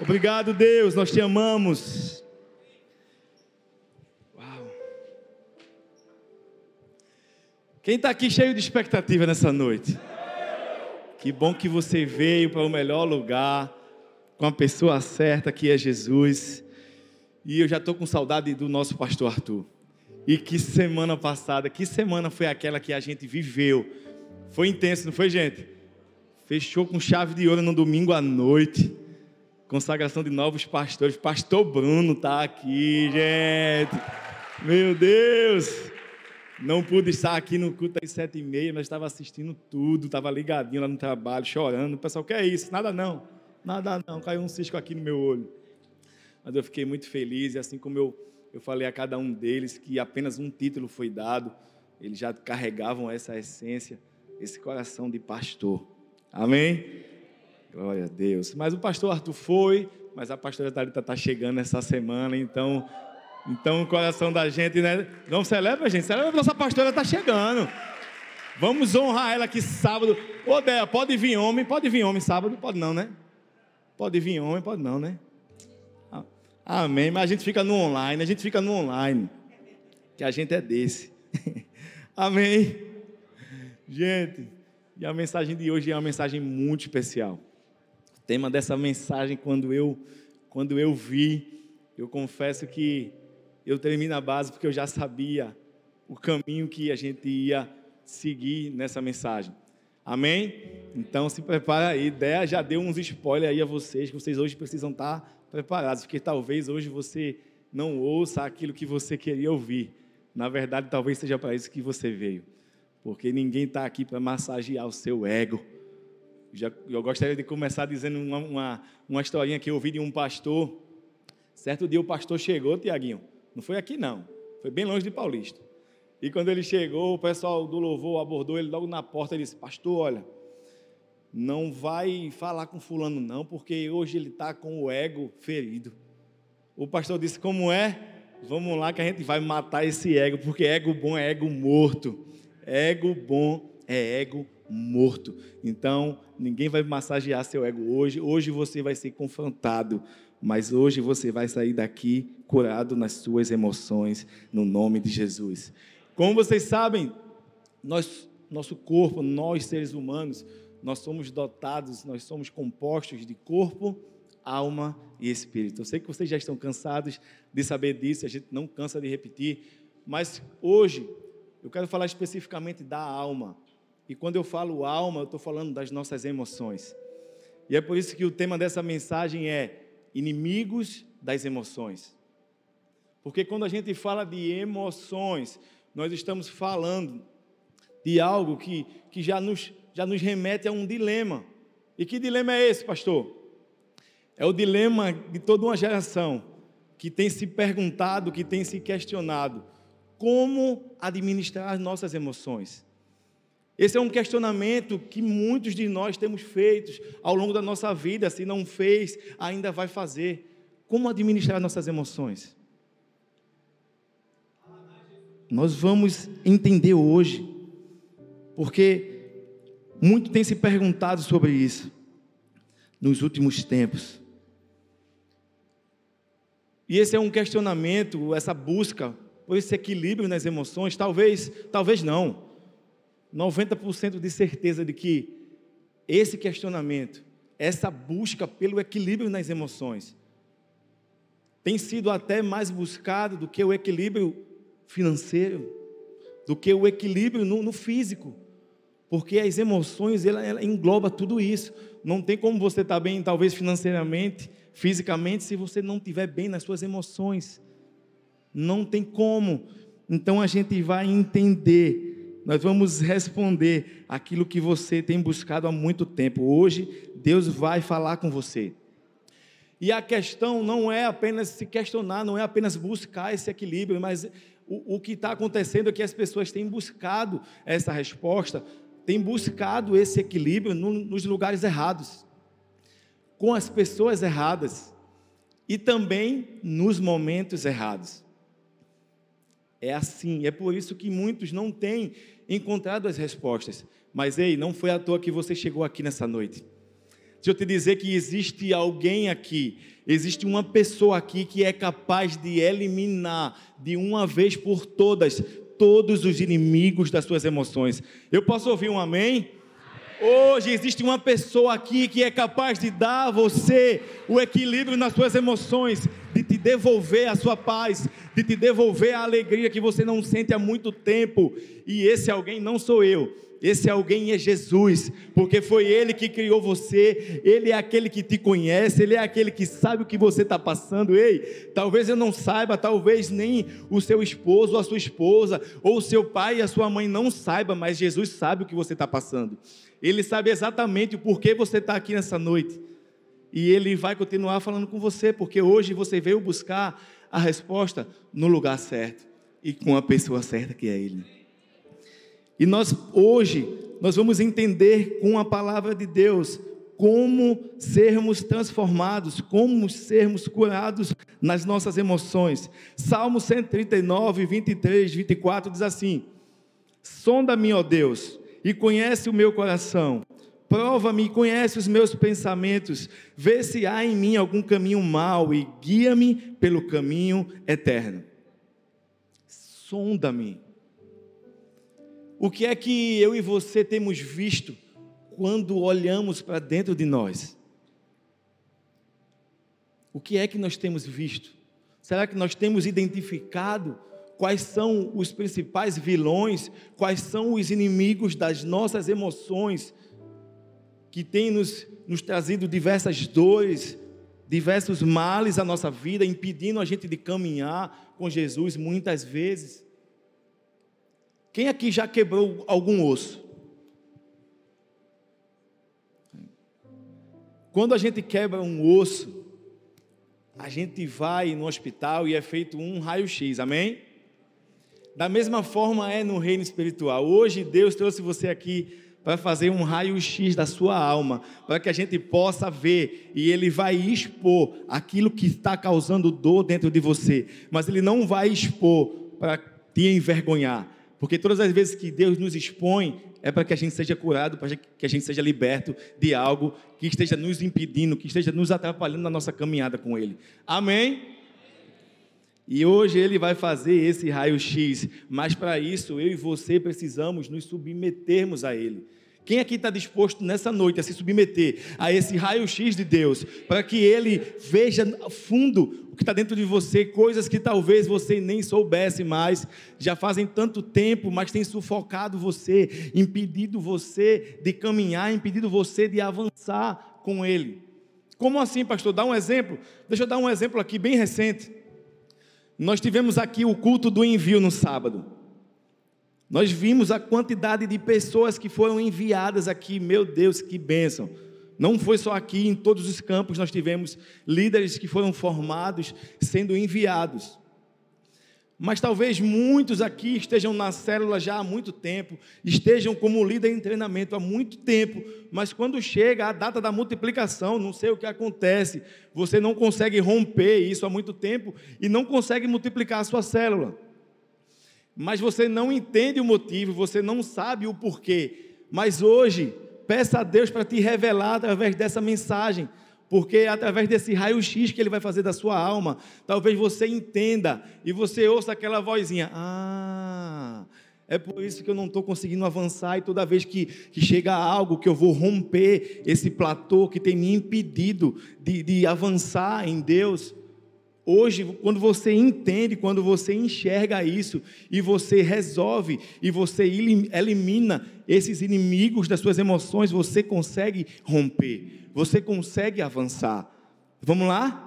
Obrigado, Deus, nós te amamos. Uau. Quem está aqui cheio de expectativa nessa noite? Que bom que você veio para o melhor lugar, com a pessoa certa que é Jesus. E eu já estou com saudade do nosso pastor Arthur. E que semana passada, que semana foi aquela que a gente viveu? Foi intenso, não foi, gente? Fechou com chave de ouro no domingo à noite. Consagração de novos pastores. Pastor Bruno está aqui, gente. Meu Deus! Não pude estar aqui no culto às sete e meia, mas estava assistindo tudo, estava ligadinho lá no trabalho, chorando. O pessoal, que é isso? Nada não, nada não. Caiu um cisco aqui no meu olho. Mas eu fiquei muito feliz, e assim como eu, eu falei a cada um deles que apenas um título foi dado, eles já carregavam essa essência, esse coração de pastor. Amém? Glória a Deus. Mas o pastor Arthur foi, mas a pastora Thalita está chegando essa semana, então então, o coração da gente, né? Não celebra, gente. Celebra, nossa pastora está chegando. Vamos honrar ela aqui sábado. Ô, Déia, pode vir homem? Pode vir homem sábado? Pode não, né? Pode vir homem? Pode não, né? Ah, amém. Mas a gente fica no online, a gente fica no online. Que a gente é desse. Amém. Gente, e a mensagem de hoje é uma mensagem muito especial. Tema dessa mensagem, quando eu, quando eu vi, eu confesso que eu termino a base porque eu já sabia o caminho que a gente ia seguir nessa mensagem. Amém? Então se prepara aí. Ideia já deu uns spoilers aí a vocês, que vocês hoje precisam estar preparados, porque talvez hoje você não ouça aquilo que você queria ouvir. Na verdade, talvez seja para isso que você veio. Porque ninguém está aqui para massagear o seu ego. Já, eu gostaria de começar dizendo uma, uma, uma historinha que eu ouvi de um pastor. Certo dia o pastor chegou, Tiaguinho, não foi aqui, não. Foi bem longe de Paulista. E quando ele chegou, o pessoal do louvor abordou ele logo na porta e disse: Pastor, olha, não vai falar com Fulano, não, porque hoje ele está com o ego ferido. O pastor disse: Como é? Vamos lá que a gente vai matar esse ego, porque ego bom é ego morto. Ego bom é ego morto. Então, ninguém vai massagear seu ego hoje. Hoje você vai ser confrontado mas hoje você vai sair daqui curado nas suas emoções, no nome de Jesus. Como vocês sabem, nós, nosso corpo, nós seres humanos, nós somos dotados, nós somos compostos de corpo, alma e espírito. Eu sei que vocês já estão cansados de saber disso, a gente não cansa de repetir, mas hoje eu quero falar especificamente da alma. E quando eu falo alma, eu estou falando das nossas emoções. E é por isso que o tema dessa mensagem é inimigos das emoções. Porque quando a gente fala de emoções, nós estamos falando de algo que, que já, nos, já nos remete a um dilema. E que dilema é esse, pastor? É o dilema de toda uma geração que tem se perguntado, que tem se questionado como administrar as nossas emoções. Esse é um questionamento que muitos de nós temos feito ao longo da nossa vida. Se não fez, ainda vai fazer. Como administrar nossas emoções? Nós vamos entender hoje, porque muito tem se perguntado sobre isso nos últimos tempos. E esse é um questionamento, essa busca por esse equilíbrio nas emoções, talvez, talvez não 90% de certeza de que esse questionamento, essa busca pelo equilíbrio nas emoções, tem sido até mais buscado do que o equilíbrio financeiro, do que o equilíbrio no, no físico, porque as emoções ela, ela, engloba tudo isso. Não tem como você estar bem, talvez financeiramente, fisicamente, se você não estiver bem nas suas emoções. Não tem como. Então a gente vai entender nós vamos responder aquilo que você tem buscado há muito tempo. Hoje, Deus vai falar com você. E a questão não é apenas se questionar, não é apenas buscar esse equilíbrio, mas o, o que está acontecendo é que as pessoas têm buscado essa resposta, têm buscado esse equilíbrio no, nos lugares errados, com as pessoas erradas e também nos momentos errados. É assim, é por isso que muitos não têm encontrado as respostas. Mas ei, não foi à toa que você chegou aqui nessa noite. Deixa eu te dizer que existe alguém aqui, existe uma pessoa aqui que é capaz de eliminar de uma vez por todas todos os inimigos das suas emoções. Eu posso ouvir um amém? Hoje existe uma pessoa aqui que é capaz de dar a você o equilíbrio nas suas emoções, de te devolver a sua paz, de te devolver a alegria que você não sente há muito tempo. E esse alguém não sou eu. Esse alguém é Jesus, porque foi Ele que criou você, Ele é aquele que te conhece, Ele é aquele que sabe o que você está passando. Ei, talvez eu não saiba, talvez nem o seu esposo, a sua esposa, ou o seu pai e a sua mãe não saiba, mas Jesus sabe o que você está passando. Ele sabe exatamente o porquê você está aqui nessa noite. E Ele vai continuar falando com você, porque hoje você veio buscar a resposta no lugar certo e com a pessoa certa que é Ele. E nós hoje nós vamos entender com a palavra de Deus como sermos transformados, como sermos curados nas nossas emoções. Salmo 139, 23, 24 diz assim: Sonda-me, ó Deus, e conhece o meu coração. Prova-me e conhece os meus pensamentos. Vê se há em mim algum caminho mau e guia-me pelo caminho eterno. Sonda-me. O que é que eu e você temos visto quando olhamos para dentro de nós? O que é que nós temos visto? Será que nós temos identificado quais são os principais vilões, quais são os inimigos das nossas emoções, que têm nos, nos trazido diversas dores, diversos males à nossa vida, impedindo a gente de caminhar com Jesus muitas vezes? Quem aqui já quebrou algum osso? Quando a gente quebra um osso, a gente vai no hospital e é feito um raio-x, amém? Da mesma forma é no reino espiritual. Hoje Deus trouxe você aqui para fazer um raio-x da sua alma, para que a gente possa ver e Ele vai expor aquilo que está causando dor dentro de você, mas Ele não vai expor para te envergonhar, porque todas as vezes que Deus nos expõe, é para que a gente seja curado, para que a gente seja liberto de algo que esteja nos impedindo, que esteja nos atrapalhando na nossa caminhada com Ele. Amém? E hoje Ele vai fazer esse raio-x, mas para isso eu e você precisamos nos submetermos a Ele. Quem aqui está disposto nessa noite a se submeter a esse raio-x de Deus, para que Ele veja fundo o que está dentro de você, coisas que talvez você nem soubesse mais, já fazem tanto tempo, mas tem sufocado você, impedido você de caminhar, impedido você de avançar com Ele. Como assim, pastor? Dá um exemplo. Deixa eu dar um exemplo aqui bem recente. Nós tivemos aqui o culto do envio no sábado. Nós vimos a quantidade de pessoas que foram enviadas aqui, meu Deus, que bênção. Não foi só aqui, em todos os campos nós tivemos líderes que foram formados, sendo enviados. Mas talvez muitos aqui estejam na célula já há muito tempo, estejam como líder em treinamento há muito tempo, mas quando chega a data da multiplicação, não sei o que acontece, você não consegue romper isso há muito tempo e não consegue multiplicar a sua célula mas você não entende o motivo, você não sabe o porquê. Mas hoje, peça a Deus para te revelar através dessa mensagem, porque é através desse raio-x que Ele vai fazer da sua alma, talvez você entenda e você ouça aquela vozinha: Ah, é por isso que eu não estou conseguindo avançar, e toda vez que, que chega algo que eu vou romper esse platô que tem me impedido de, de avançar em Deus, Hoje, quando você entende, quando você enxerga isso e você resolve e você elimina esses inimigos das suas emoções, você consegue romper, você consegue avançar. Vamos lá?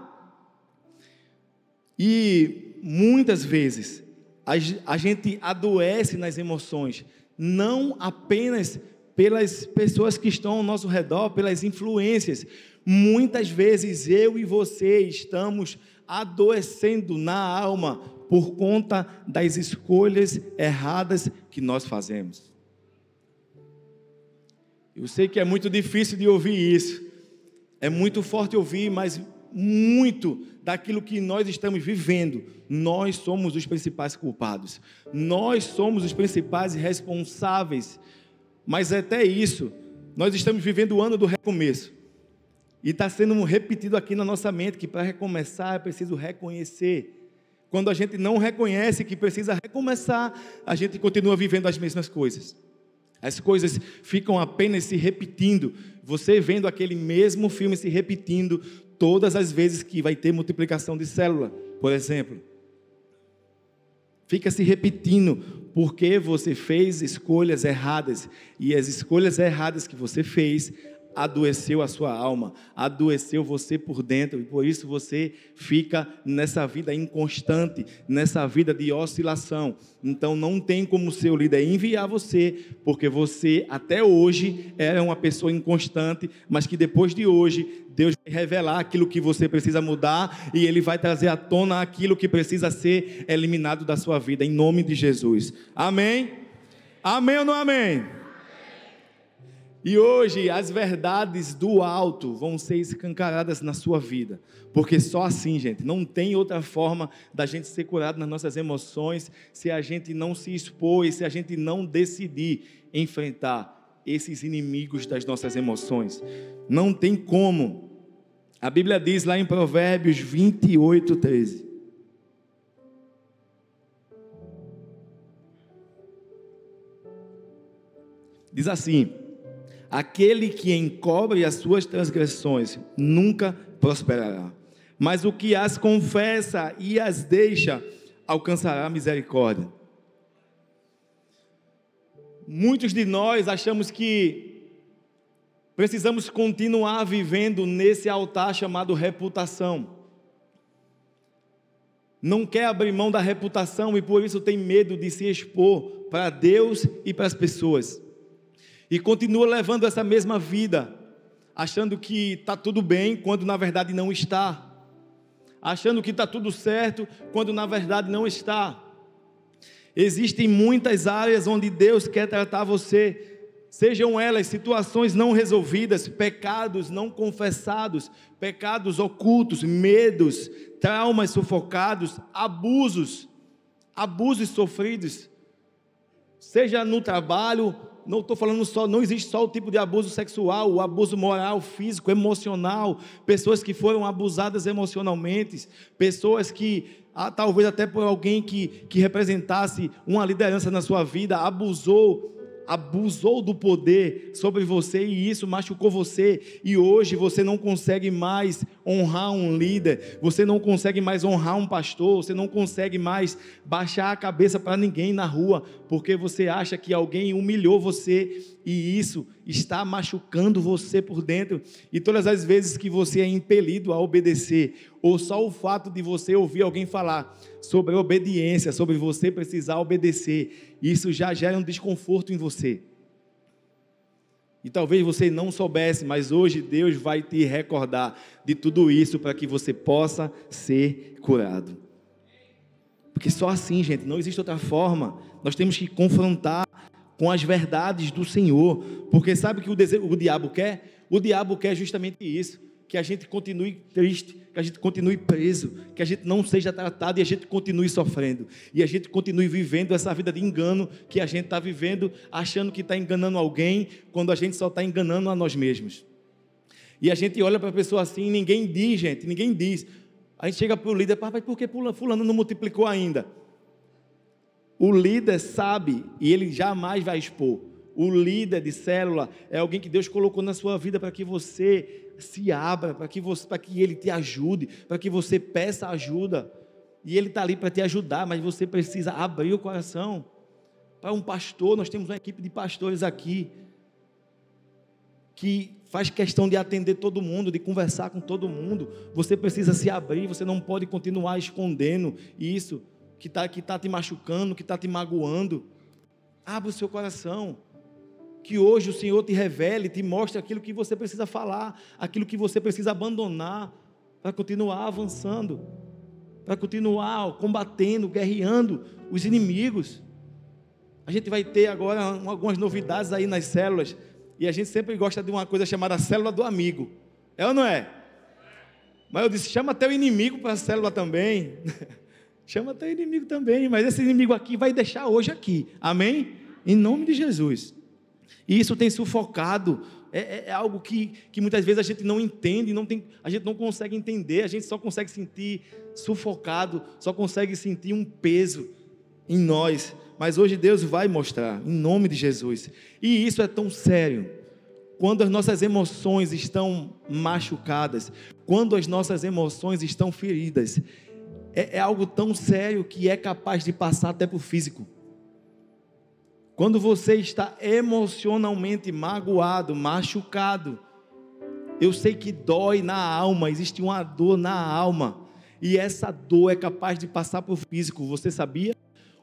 E muitas vezes a gente adoece nas emoções, não apenas pelas pessoas que estão ao nosso redor, pelas influências. Muitas vezes eu e você estamos adoecendo na alma por conta das escolhas erradas que nós fazemos. Eu sei que é muito difícil de ouvir isso, é muito forte ouvir, mas muito daquilo que nós estamos vivendo, nós somos os principais culpados, nós somos os principais responsáveis, mas até isso, nós estamos vivendo o ano do recomeço. E está sendo repetido aqui na nossa mente que para recomeçar é preciso reconhecer. Quando a gente não reconhece que precisa recomeçar, a gente continua vivendo as mesmas coisas. As coisas ficam apenas se repetindo. Você vendo aquele mesmo filme se repetindo todas as vezes que vai ter multiplicação de célula, por exemplo. Fica se repetindo porque você fez escolhas erradas e as escolhas erradas que você fez adoeceu a sua alma, adoeceu você por dentro, e por isso você fica nessa vida inconstante, nessa vida de oscilação. Então não tem como seu líder enviar você, porque você até hoje era uma pessoa inconstante, mas que depois de hoje Deus vai revelar aquilo que você precisa mudar e ele vai trazer à tona aquilo que precisa ser eliminado da sua vida em nome de Jesus. Amém? Amém ou não amém? E hoje as verdades do alto vão ser escancaradas na sua vida, porque só assim, gente, não tem outra forma da gente ser curado nas nossas emoções se a gente não se expor se a gente não decidir enfrentar esses inimigos das nossas emoções. Não tem como. A Bíblia diz lá em Provérbios 28, 13. Diz assim: Aquele que encobre as suas transgressões nunca prosperará, mas o que as confessa e as deixa alcançará misericórdia. Muitos de nós achamos que precisamos continuar vivendo nesse altar chamado reputação. Não quer abrir mão da reputação e por isso tem medo de se expor para Deus e para as pessoas e continua levando essa mesma vida, achando que está tudo bem, quando na verdade não está, achando que está tudo certo, quando na verdade não está. Existem muitas áreas onde Deus quer tratar você, sejam elas situações não resolvidas, pecados não confessados, pecados ocultos, medos, traumas sufocados, abusos, abusos sofridos, seja no trabalho, não estou falando só, não existe só o tipo de abuso sexual, o abuso moral, físico, emocional, pessoas que foram abusadas emocionalmente, pessoas que, ah, talvez até por alguém que, que representasse uma liderança na sua vida, abusou abusou do poder sobre você e isso machucou você, e hoje você não consegue mais honrar um líder, você não consegue mais honrar um pastor, você não consegue mais baixar a cabeça para ninguém na rua, porque você acha que alguém humilhou você e isso está machucando você por dentro. E todas as vezes que você é impelido a obedecer, ou só o fato de você ouvir alguém falar sobre obediência, sobre você precisar obedecer, isso já gera um desconforto em você. E talvez você não soubesse, mas hoje Deus vai te recordar de tudo isso para que você possa ser curado. Porque só assim, gente, não existe outra forma. Nós temos que confrontar com as verdades do Senhor. Porque sabe o que o, desejo, o diabo quer? O diabo quer justamente isso: que a gente continue triste, que a gente continue preso, que a gente não seja tratado e a gente continue sofrendo. E a gente continue vivendo essa vida de engano que a gente está vivendo, achando que está enganando alguém, quando a gente só está enganando a nós mesmos. E a gente olha para a pessoa assim ninguém diz, gente, ninguém diz. A gente chega para o líder, papai, por que fulano não multiplicou ainda? O líder sabe e ele jamais vai expor. O líder de célula é alguém que Deus colocou na sua vida para que você se abra, para que, você, para que ele te ajude, para que você peça ajuda. E ele está ali para te ajudar, mas você precisa abrir o coração. Para um pastor, nós temos uma equipe de pastores aqui que faz questão de atender todo mundo, de conversar com todo mundo. Você precisa se abrir, você não pode continuar escondendo isso que está que tá te machucando, que está te magoando. Abra o seu coração. Que hoje o Senhor te revele, te mostre aquilo que você precisa falar, aquilo que você precisa abandonar, para continuar avançando, para continuar combatendo, guerreando os inimigos. A gente vai ter agora algumas novidades aí nas células, e a gente sempre gosta de uma coisa chamada célula do amigo. É ou não é? Mas eu disse: chama até o inimigo para a célula também. Chama teu inimigo também, mas esse inimigo aqui vai deixar hoje aqui. Amém? Em nome de Jesus. E isso tem sufocado É, é, é, algo que, que muitas vezes a gente não entende, não tem, a gente não consegue entender, a gente só consegue sentir sufocado, só consegue sentir um peso em nós. Mas hoje Deus vai mostrar, em nome de Jesus. E isso é tão sério. Quando as nossas emoções estão machucadas, quando as nossas emoções estão feridas, é, é algo tão sério que é capaz de passar até para o físico. Quando você está emocionalmente magoado, machucado, eu sei que dói na alma, existe uma dor na alma, e essa dor é capaz de passar para o físico, você sabia?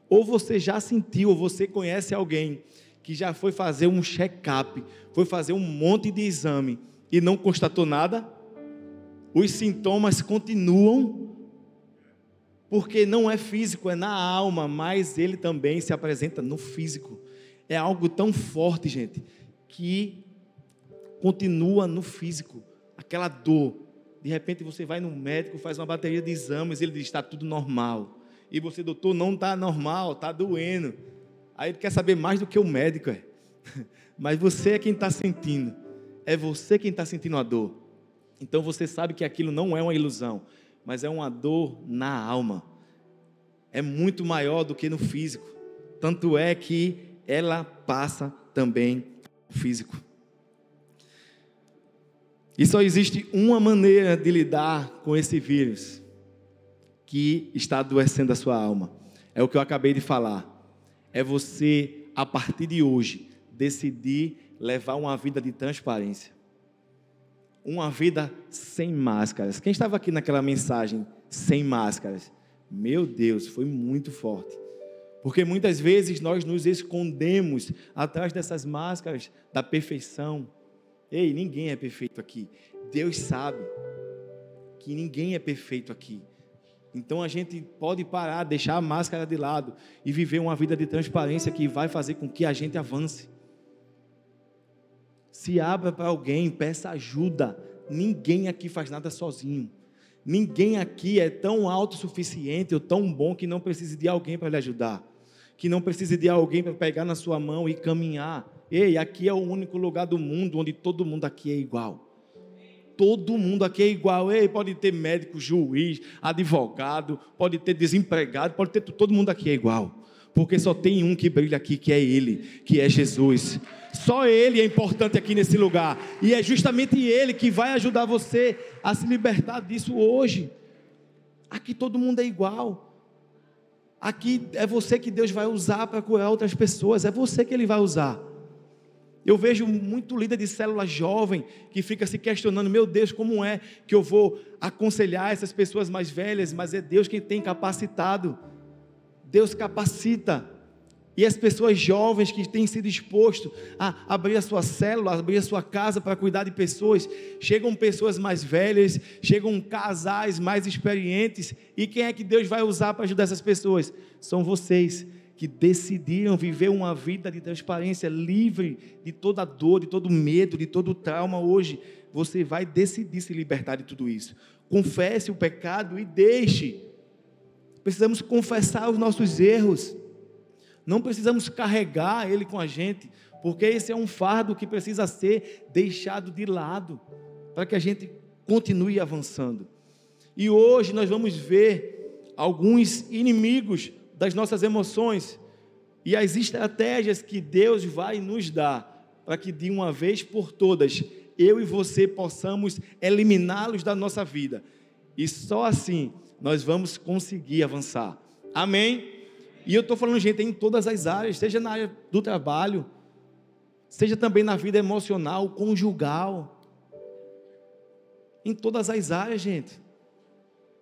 Ou você já sentiu, ou você conhece alguém que já foi fazer um check-up, foi fazer um monte de exame e não constatou nada? Os sintomas continuam, porque não é físico, é na alma, mas ele também se apresenta no físico é algo tão forte, gente, que continua no físico. Aquela dor. De repente você vai no médico, faz uma bateria de exames, ele diz: está tudo normal. E você, doutor, não está normal, está doendo. Aí ele quer saber mais do que o médico. É. Mas você é quem está sentindo. É você quem está sentindo a dor. Então você sabe que aquilo não é uma ilusão, mas é uma dor na alma. É muito maior do que no físico. Tanto é que ela passa também físico. E só existe uma maneira de lidar com esse vírus que está adoecendo a sua alma. É o que eu acabei de falar. É você, a partir de hoje, decidir levar uma vida de transparência. Uma vida sem máscaras. Quem estava aqui naquela mensagem sem máscaras? Meu Deus, foi muito forte. Porque muitas vezes nós nos escondemos atrás dessas máscaras da perfeição. Ei, ninguém é perfeito aqui. Deus sabe que ninguém é perfeito aqui. Então a gente pode parar, deixar a máscara de lado e viver uma vida de transparência que vai fazer com que a gente avance. Se abra para alguém, peça ajuda. Ninguém aqui faz nada sozinho. Ninguém aqui é tão autossuficiente ou tão bom que não precise de alguém para lhe ajudar que não precise de alguém para pegar na sua mão e caminhar. Ei, aqui é o único lugar do mundo onde todo mundo aqui é igual. Todo mundo aqui é igual. Ei, pode ter médico, juiz, advogado, pode ter desempregado, pode ter todo mundo aqui é igual. Porque só tem um que brilha aqui, que é Ele, que é Jesus. Só Ele é importante aqui nesse lugar. E é justamente Ele que vai ajudar você a se libertar disso hoje. Aqui todo mundo é igual. Aqui é você que Deus vai usar para curar outras pessoas, é você que Ele vai usar. Eu vejo muito líder de célula jovem que fica se questionando: meu Deus, como é que eu vou aconselhar essas pessoas mais velhas? Mas é Deus quem tem capacitado. Deus capacita. E as pessoas jovens que têm se disposto a abrir a sua célula, abrir a sua casa para cuidar de pessoas, chegam pessoas mais velhas, chegam casais mais experientes, e quem é que Deus vai usar para ajudar essas pessoas? São vocês que decidiram viver uma vida de transparência, livre de toda dor, de todo medo, de todo trauma hoje. Você vai decidir se libertar de tudo isso. Confesse o pecado e deixe. Precisamos confessar os nossos erros. Não precisamos carregar ele com a gente, porque esse é um fardo que precisa ser deixado de lado, para que a gente continue avançando. E hoje nós vamos ver alguns inimigos das nossas emoções e as estratégias que Deus vai nos dar para que de uma vez por todas eu e você possamos eliminá-los da nossa vida. E só assim nós vamos conseguir avançar. Amém? E eu estou falando, gente, em todas as áreas, seja na área do trabalho, seja também na vida emocional, conjugal. Em todas as áreas, gente.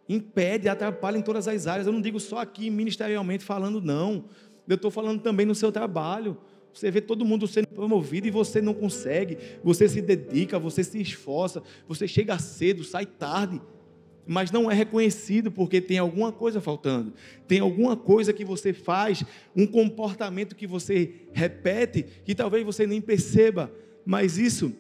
Impede, atrapalha em todas as áreas. Eu não digo só aqui ministerialmente falando, não. Eu estou falando também no seu trabalho. Você vê todo mundo sendo promovido e você não consegue. Você se dedica, você se esforça, você chega cedo, sai tarde mas não é reconhecido porque tem alguma coisa faltando, tem alguma coisa que você faz, um comportamento que você repete, que talvez você nem perceba, mas isso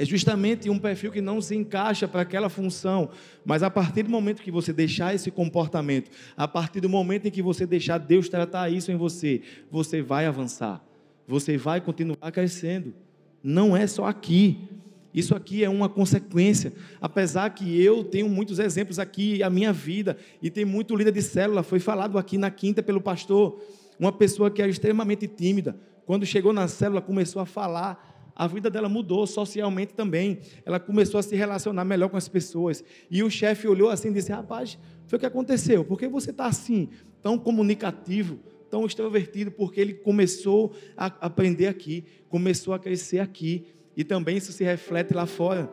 é justamente um perfil que não se encaixa para aquela função, mas a partir do momento que você deixar esse comportamento, a partir do momento em que você deixar Deus tratar isso em você, você vai avançar, você vai continuar crescendo. Não é só aqui. Isso aqui é uma consequência. Apesar que eu tenho muitos exemplos aqui, a minha vida, e tem muito líder de célula, foi falado aqui na quinta pelo pastor, uma pessoa que era extremamente tímida, quando chegou na célula, começou a falar, a vida dela mudou socialmente também. Ela começou a se relacionar melhor com as pessoas. E o chefe olhou assim e disse: Rapaz, foi o que aconteceu? Por que você está assim, tão comunicativo, tão extrovertido? Porque ele começou a aprender aqui, começou a crescer aqui e também isso se reflete lá fora.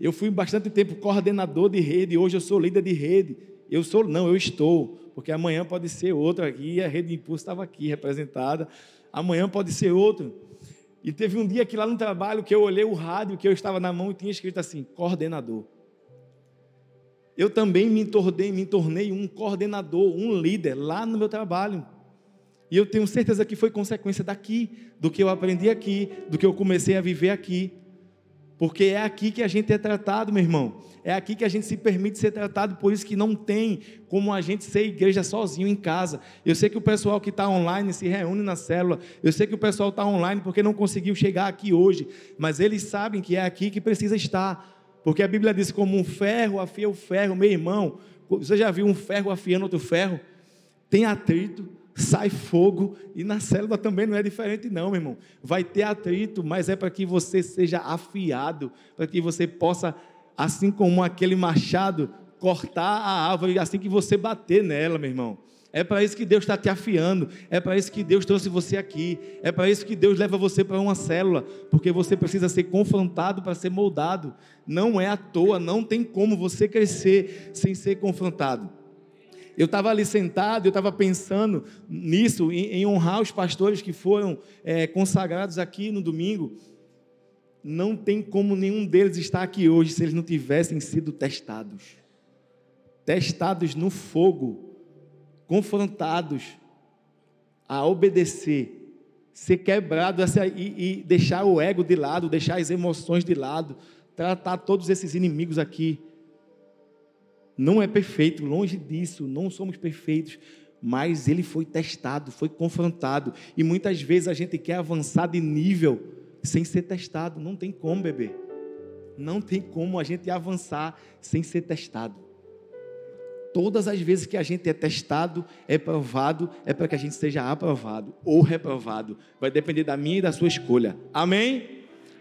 Eu fui bastante tempo coordenador de rede, hoje eu sou líder de rede. Eu sou, não, eu estou, porque amanhã pode ser outro aqui, a rede de impulso estava aqui representada, amanhã pode ser outro. E teve um dia que lá no trabalho que eu olhei o rádio que eu estava na mão e tinha escrito assim: coordenador. Eu também me tornei, me tornei um coordenador, um líder lá no meu trabalho. E eu tenho certeza que foi consequência daqui, do que eu aprendi aqui, do que eu comecei a viver aqui. Porque é aqui que a gente é tratado, meu irmão. É aqui que a gente se permite ser tratado, por isso que não tem como a gente ser igreja sozinho em casa. Eu sei que o pessoal que está online se reúne na célula. Eu sei que o pessoal está online porque não conseguiu chegar aqui hoje. Mas eles sabem que é aqui que precisa estar. Porque a Bíblia diz: como um ferro afia o ferro, meu irmão. Você já viu um ferro afiando outro ferro? Tem atrito, sai fogo, e na célula também não é diferente, não, meu irmão. Vai ter atrito, mas é para que você seja afiado, para que você possa, assim como aquele machado, cortar a árvore assim que você bater nela, meu irmão. É para isso que Deus está te afiando. É para isso que Deus trouxe você aqui. É para isso que Deus leva você para uma célula. Porque você precisa ser confrontado para ser moldado. Não é à toa, não tem como você crescer sem ser confrontado. Eu estava ali sentado, eu estava pensando nisso, em, em, honrar os pastores que foram é, consagrados aqui no domingo. Não tem como nenhum deles estar aqui hoje se eles não tivessem sido testados testados no fogo, confrontados a obedecer, ser quebrado e, e deixar o ego de lado, deixar as emoções de lado, tratar todos esses inimigos aqui não é perfeito, longe disso, não somos perfeitos, mas ele foi testado, foi confrontado, e muitas vezes a gente quer avançar de nível sem ser testado, não tem como, bebê. Não tem como a gente avançar sem ser testado. Todas as vezes que a gente é testado, é provado, é para que a gente seja aprovado ou reprovado. Vai depender da minha e da sua escolha. Amém?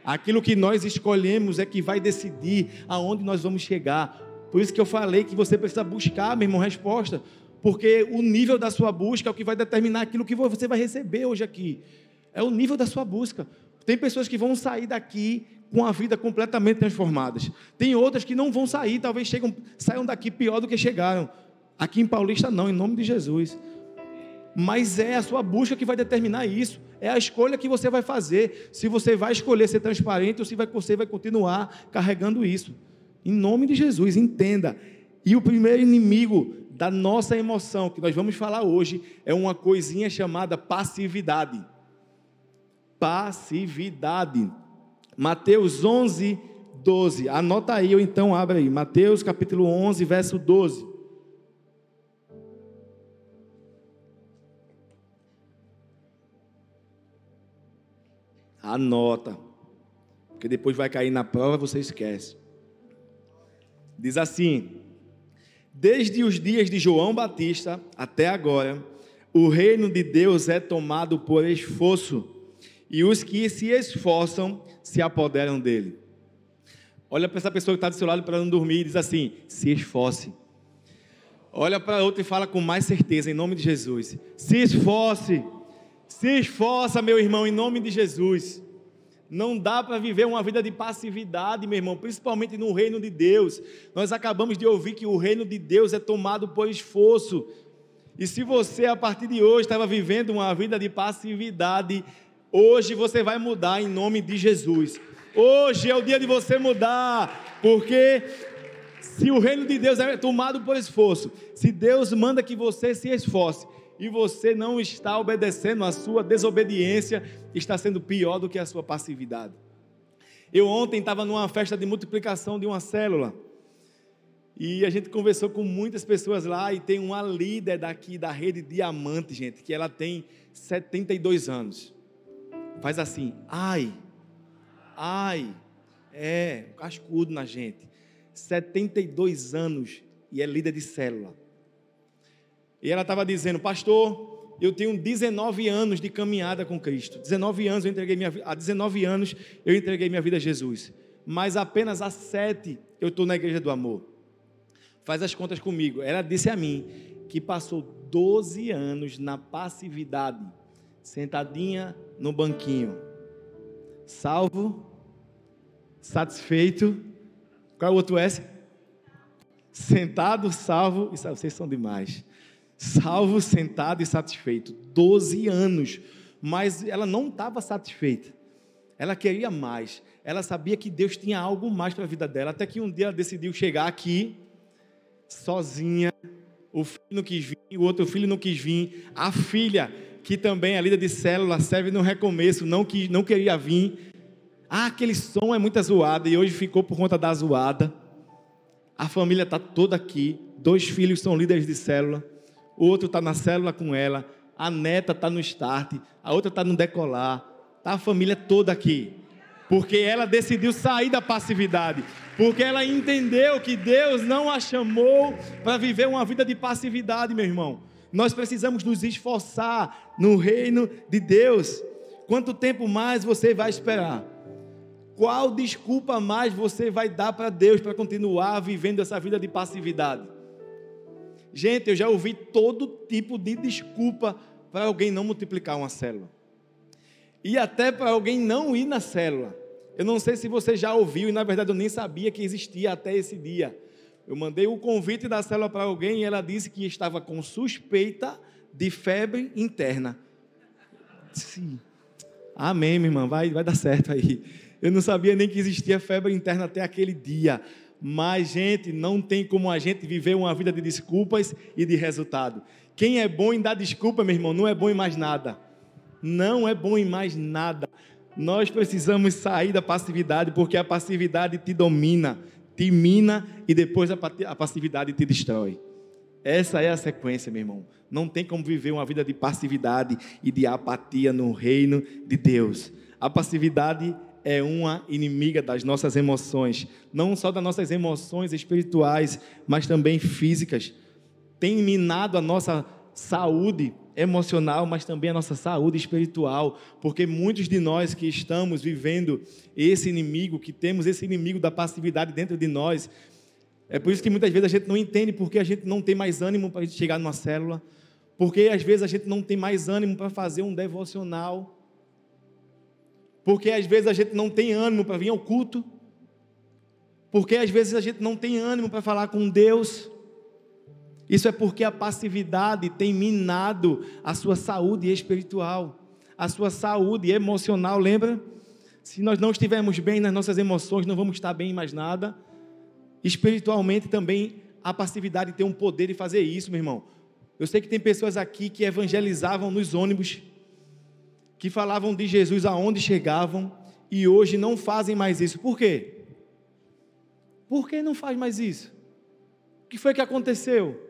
Aquilo que nós escolhemos é que vai decidir aonde nós vamos chegar, por isso que eu falei que você precisa buscar, meu irmão, resposta. Porque o nível da sua busca é o que vai determinar aquilo que você vai receber hoje aqui. É o nível da sua busca. Tem pessoas que vão sair daqui com a vida completamente transformadas. Tem outras que não vão sair, talvez chegam, saiam daqui pior do que chegaram. Aqui em Paulista não, em nome de Jesus. Mas é a sua busca que vai determinar isso. É a escolha que você vai fazer. Se você vai escolher ser transparente ou se você vai continuar carregando isso. Em nome de Jesus, entenda. E o primeiro inimigo da nossa emoção, que nós vamos falar hoje, é uma coisinha chamada passividade. Passividade. Mateus 11, 12. Anota aí, ou então abre aí. Mateus capítulo 11, verso 12. Anota. Porque depois vai cair na prova, você esquece. Diz assim: Desde os dias de João Batista até agora, o reino de Deus é tomado por esforço, e os que se esforçam se apoderam dele. Olha para essa pessoa que está do seu lado para não dormir e diz assim: se esforce. Olha para outra e fala com mais certeza, em nome de Jesus: se esforce, se esforça, meu irmão, em nome de Jesus. Não dá para viver uma vida de passividade, meu irmão, principalmente no reino de Deus. Nós acabamos de ouvir que o reino de Deus é tomado por esforço. E se você, a partir de hoje, estava vivendo uma vida de passividade, hoje você vai mudar em nome de Jesus. Hoje é o dia de você mudar, porque se o reino de Deus é tomado por esforço, se Deus manda que você se esforce, e você não está obedecendo, a sua desobediência está sendo pior do que a sua passividade. Eu ontem estava numa festa de multiplicação de uma célula. E a gente conversou com muitas pessoas lá e tem uma líder daqui da rede Diamante, gente, que ela tem 72 anos. Faz assim, ai, Ai, é, cascudo na gente. 72 anos e é líder de célula. E ela estava dizendo, pastor, eu tenho 19 anos de caminhada com Cristo. 19 anos eu entreguei minha há 19 anos eu entreguei minha vida a Jesus. Mas apenas há sete eu estou na igreja do amor. Faz as contas comigo. Ela disse a mim que passou 12 anos na passividade, sentadinha no banquinho. Salvo, satisfeito. Qual é o outro S? Sentado, salvo, e vocês são demais. Salvo, sentado e satisfeito. 12 anos. Mas ela não estava satisfeita. Ela queria mais. Ela sabia que Deus tinha algo mais para a vida dela. Até que um dia ela decidiu chegar aqui, sozinha. O filho não quis vir, o outro filho não quis vir. A filha, que também é líder de célula, serve no recomeço, não, quis, não queria vir. Ah, aquele som é muito zoado e hoje ficou por conta da zoada. A família está toda aqui. Dois filhos são líderes de célula. O outro está na célula com ela. A neta está no start. A outra está no decolar. Está a família toda aqui. Porque ela decidiu sair da passividade. Porque ela entendeu que Deus não a chamou para viver uma vida de passividade, meu irmão. Nós precisamos nos esforçar no reino de Deus. Quanto tempo mais você vai esperar? Qual desculpa mais você vai dar para Deus para continuar vivendo essa vida de passividade? Gente, eu já ouvi todo tipo de desculpa para alguém não multiplicar uma célula. E até para alguém não ir na célula. Eu não sei se você já ouviu, e na verdade eu nem sabia que existia até esse dia. Eu mandei o convite da célula para alguém e ela disse que estava com suspeita de febre interna. Sim. Amém, minha irmã, vai, vai dar certo aí. Eu não sabia nem que existia febre interna até aquele dia. Mas, gente, não tem como a gente viver uma vida de desculpas e de resultado. Quem é bom em dar desculpa, meu irmão, não é bom em mais nada. Não é bom em mais nada. Nós precisamos sair da passividade, porque a passividade te domina, te mina e depois a passividade te destrói. Essa é a sequência, meu irmão. Não tem como viver uma vida de passividade e de apatia no reino de Deus. A passividade é uma inimiga das nossas emoções, não só das nossas emoções espirituais, mas também físicas. Tem minado a nossa saúde emocional, mas também a nossa saúde espiritual, porque muitos de nós que estamos vivendo esse inimigo, que temos esse inimigo da passividade dentro de nós, é por isso que muitas vezes a gente não entende porque a gente não tem mais ânimo para chegar numa célula, porque às vezes a gente não tem mais ânimo para fazer um devocional, porque às vezes a gente não tem ânimo para vir ao culto. Porque às vezes a gente não tem ânimo para falar com Deus. Isso é porque a passividade tem minado a sua saúde espiritual, a sua saúde emocional, lembra? Se nós não estivermos bem nas nossas emoções, não vamos estar bem em mais nada. Espiritualmente também a passividade tem um poder de fazer isso, meu irmão. Eu sei que tem pessoas aqui que evangelizavam nos ônibus que falavam de Jesus aonde chegavam e hoje não fazem mais isso. Por quê? Por que não faz mais isso? O que foi que aconteceu?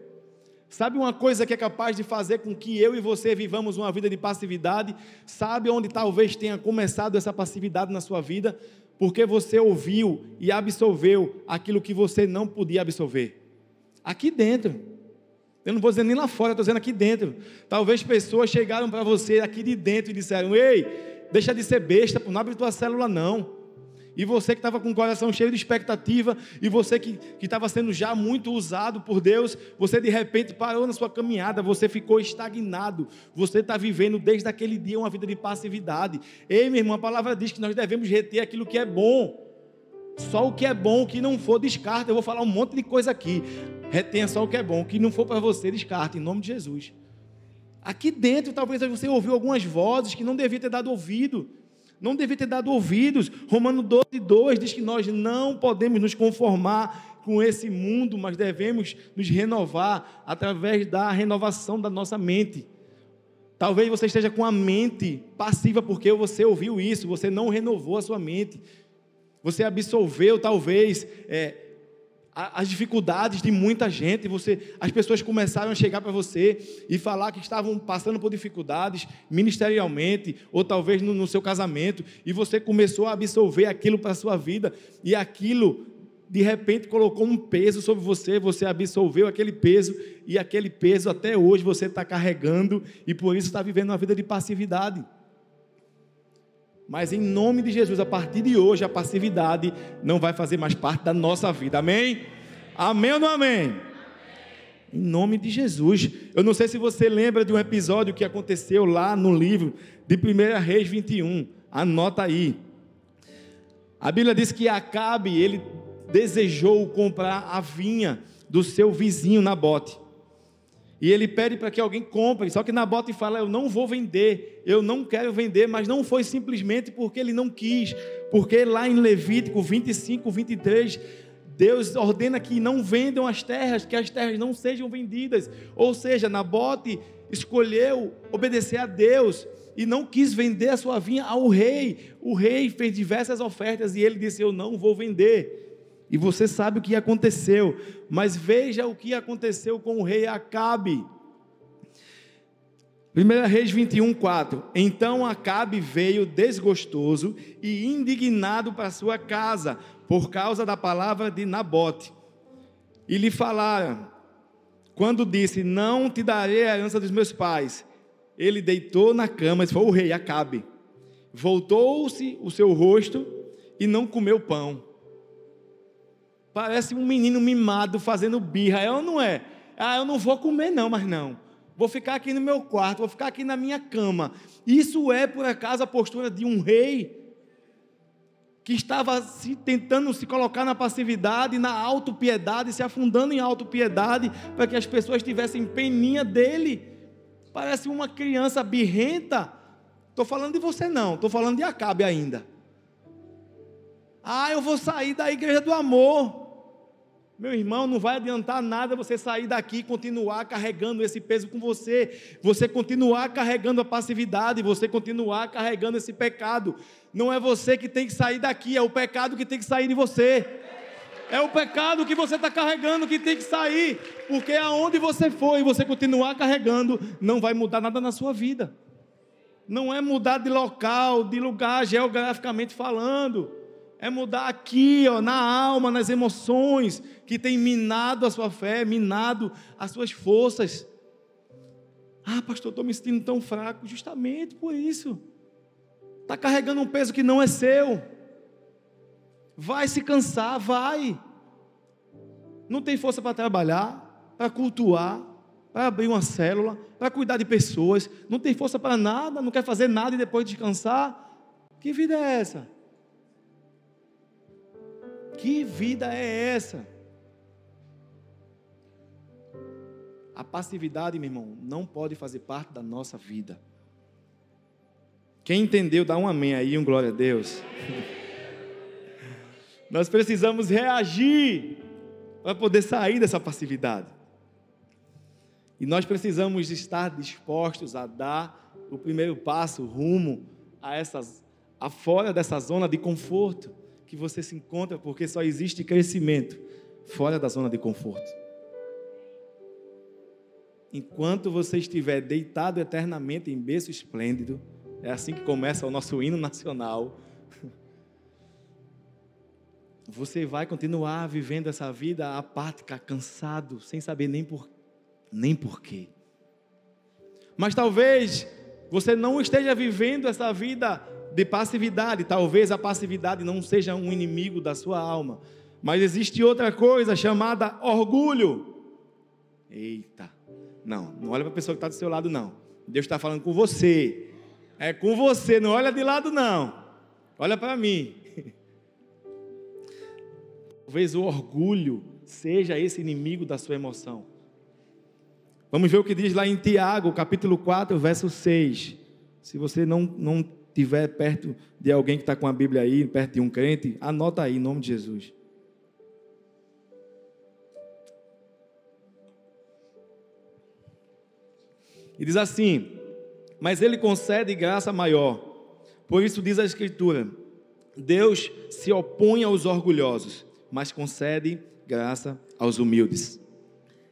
Sabe uma coisa que é capaz de fazer com que eu e você vivamos uma vida de passividade? Sabe onde talvez tenha começado essa passividade na sua vida? Porque você ouviu e absolveu aquilo que você não podia absolver. Aqui dentro. Eu não vou dizer nem lá fora, estou dizendo aqui dentro. Talvez pessoas chegaram para você aqui de dentro e disseram: Ei, deixa de ser besta, não abre tua célula não. E você que estava com o coração cheio de expectativa, e você que estava sendo já muito usado por Deus, você de repente parou na sua caminhada, você ficou estagnado, você está vivendo desde aquele dia uma vida de passividade. Ei, meu irmão, a palavra diz que nós devemos reter aquilo que é bom. Só o que é bom, o que não for, descarta. Eu vou falar um monte de coisa aqui. Retenha só o que é bom, o que não for para você, descarta, em nome de Jesus. Aqui dentro, talvez você ouviu algumas vozes que não devia ter dado ouvido. Não devia ter dado ouvidos. Romano 12, 2 diz que nós não podemos nos conformar com esse mundo, mas devemos nos renovar através da renovação da nossa mente. Talvez você esteja com a mente passiva porque você ouviu isso, você não renovou a sua mente. Você absolveu, talvez, é, as dificuldades de muita gente, você, as pessoas começaram a chegar para você e falar que estavam passando por dificuldades ministerialmente ou talvez no, no seu casamento e você começou a absorver aquilo para a sua vida e aquilo de repente colocou um peso sobre você, você absolveu aquele peso e aquele peso até hoje você está carregando e por isso está vivendo uma vida de passividade. Mas em nome de Jesus, a partir de hoje, a passividade não vai fazer mais parte da nossa vida. Amém? Amém ou não amém? Em nome de Jesus. Eu não sei se você lembra de um episódio que aconteceu lá no livro de 1 Reis 21. Anota aí. A Bíblia diz que Acabe, ele desejou comprar a vinha do seu vizinho Nabote. E ele pede para que alguém compre, só que Nabote fala: Eu não vou vender, eu não quero vender, mas não foi simplesmente porque ele não quis, porque lá em Levítico 25, 23, Deus ordena que não vendam as terras, que as terras não sejam vendidas. Ou seja, Nabote escolheu obedecer a Deus e não quis vender a sua vinha ao rei. O rei fez diversas ofertas e ele disse: Eu não vou vender. E você sabe o que aconteceu, mas veja o que aconteceu com o rei Acabe. 1 Reis 21, 4. Então Acabe veio desgostoso e indignado para sua casa, por causa da palavra de Nabote. E lhe falaram, quando disse: Não te darei a herança dos meus pais. Ele deitou na cama, esse foi o rei Acabe. Voltou-se o seu rosto e não comeu pão. Parece um menino mimado fazendo birra, é ou não é? Ah, eu não vou comer não, mas não. Vou ficar aqui no meu quarto, vou ficar aqui na minha cama. Isso é, por acaso, a postura de um rei que estava se tentando se colocar na passividade, na autopiedade, se afundando em autopiedade, para que as pessoas tivessem peninha dele. Parece uma criança birrenta. Estou falando de você não, estou falando de Acabe ainda. Ah, eu vou sair da igreja do amor. Meu irmão, não vai adiantar nada você sair daqui e continuar carregando esse peso com você, você continuar carregando a passividade, você continuar carregando esse pecado. Não é você que tem que sair daqui, é o pecado que tem que sair de você. É o pecado que você está carregando que tem que sair, porque aonde você for e você continuar carregando, não vai mudar nada na sua vida. Não é mudar de local, de lugar geograficamente falando é mudar aqui, ó, na alma, nas emoções, que tem minado a sua fé, minado as suas forças. Ah, pastor, estou me sentindo tão fraco, justamente por isso. Está carregando um peso que não é seu. Vai se cansar, vai. Não tem força para trabalhar, para cultuar, para abrir uma célula, para cuidar de pessoas. Não tem força para nada, não quer fazer nada e depois descansar. Que vida é essa? Que vida é essa? A passividade, meu irmão, não pode fazer parte da nossa vida. Quem entendeu, dá um amém aí, um glória a Deus. Nós precisamos reagir para poder sair dessa passividade. E nós precisamos estar dispostos a dar o primeiro passo rumo a essas a fora dessa zona de conforto que você se encontra, porque só existe crescimento fora da zona de conforto. Enquanto você estiver deitado eternamente em berço esplêndido, é assim que começa o nosso hino nacional. Você vai continuar vivendo essa vida apática, cansado, sem saber nem por nem porquê. Mas talvez você não esteja vivendo essa vida de passividade. Talvez a passividade não seja um inimigo da sua alma, mas existe outra coisa chamada orgulho. Eita, não, não olha para a pessoa que está do seu lado, não. Deus está falando com você. É com você, não olha de lado, não. Olha para mim. Talvez o orgulho seja esse inimigo da sua emoção. Vamos ver o que diz lá em Tiago, capítulo 4, verso 6. Se você não, não tiver perto de alguém que está com a Bíblia aí, perto de um crente, anota aí, em nome de Jesus. E diz assim: Mas ele concede graça maior. Por isso diz a Escritura: Deus se opõe aos orgulhosos, mas concede graça aos humildes.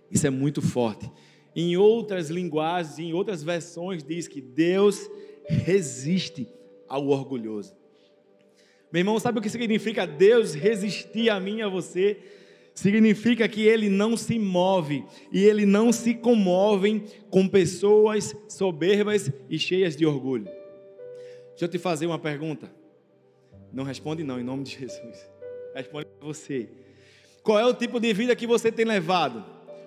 Isso é muito forte. Em outras linguagens, em outras versões, diz que Deus resiste ao orgulhoso. Meu irmão, sabe o que significa Deus resistir a mim e a você? Significa que ele não se move e ele não se comove com pessoas soberbas e cheias de orgulho. Deixa eu te fazer uma pergunta. Não responde não, em nome de Jesus. Responde você. Qual é o tipo de vida que você tem levado?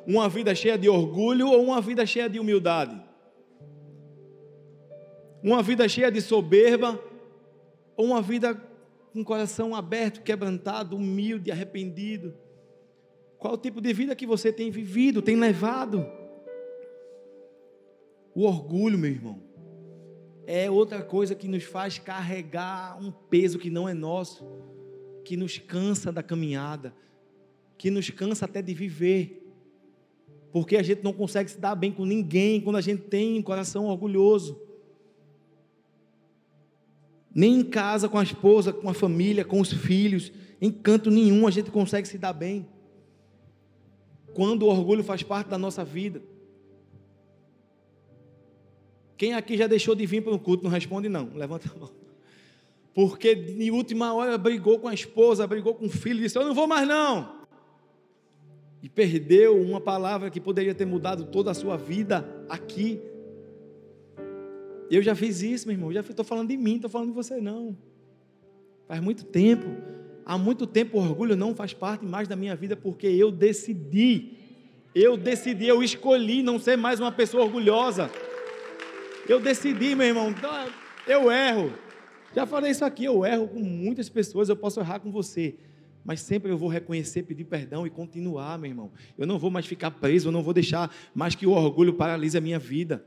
Uma vida cheia de orgulho ou uma vida cheia de humildade? Uma vida cheia de soberba ou uma vida com coração aberto, quebrantado, humilde, arrependido? Qual o tipo de vida que você tem vivido, tem levado? O orgulho, meu irmão, é outra coisa que nos faz carregar um peso que não é nosso, que nos cansa da caminhada, que nos cansa até de viver. Porque a gente não consegue se dar bem com ninguém quando a gente tem um coração orgulhoso. Nem em casa, com a esposa, com a família, com os filhos, em canto nenhum a gente consegue se dar bem. Quando o orgulho faz parte da nossa vida. Quem aqui já deixou de vir para um culto? Não responde, não. Levanta a mão. Porque em última hora brigou com a esposa, brigou com o filho, disse: Eu não vou mais não. E perdeu uma palavra que poderia ter mudado toda a sua vida aqui. Eu já fiz isso, meu irmão. Já estou falando de mim, estou falando de você não. Faz muito tempo. Há muito tempo o orgulho não faz parte mais da minha vida porque eu decidi. Eu decidi, eu escolhi não ser mais uma pessoa orgulhosa. Eu decidi, meu irmão, eu erro. Já falei isso aqui, eu erro com muitas pessoas, eu posso errar com você. Mas sempre eu vou reconhecer, pedir perdão e continuar, meu irmão. Eu não vou mais ficar preso, eu não vou deixar mais que o orgulho paralise a minha vida.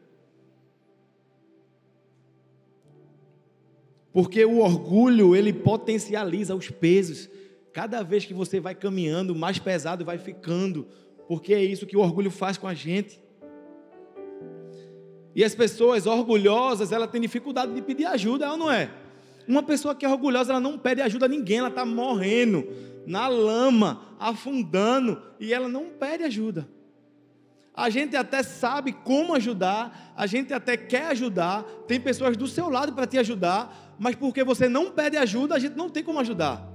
Porque o orgulho, ele potencializa os pesos. Cada vez que você vai caminhando, mais pesado vai ficando. Porque é isso que o orgulho faz com a gente. E as pessoas orgulhosas, ela tem dificuldade de pedir ajuda, ela não é? Uma pessoa que é orgulhosa, ela não pede ajuda a ninguém, ela está morrendo na lama, afundando, e ela não pede ajuda. A gente até sabe como ajudar, a gente até quer ajudar, tem pessoas do seu lado para te ajudar, mas porque você não pede ajuda, a gente não tem como ajudar.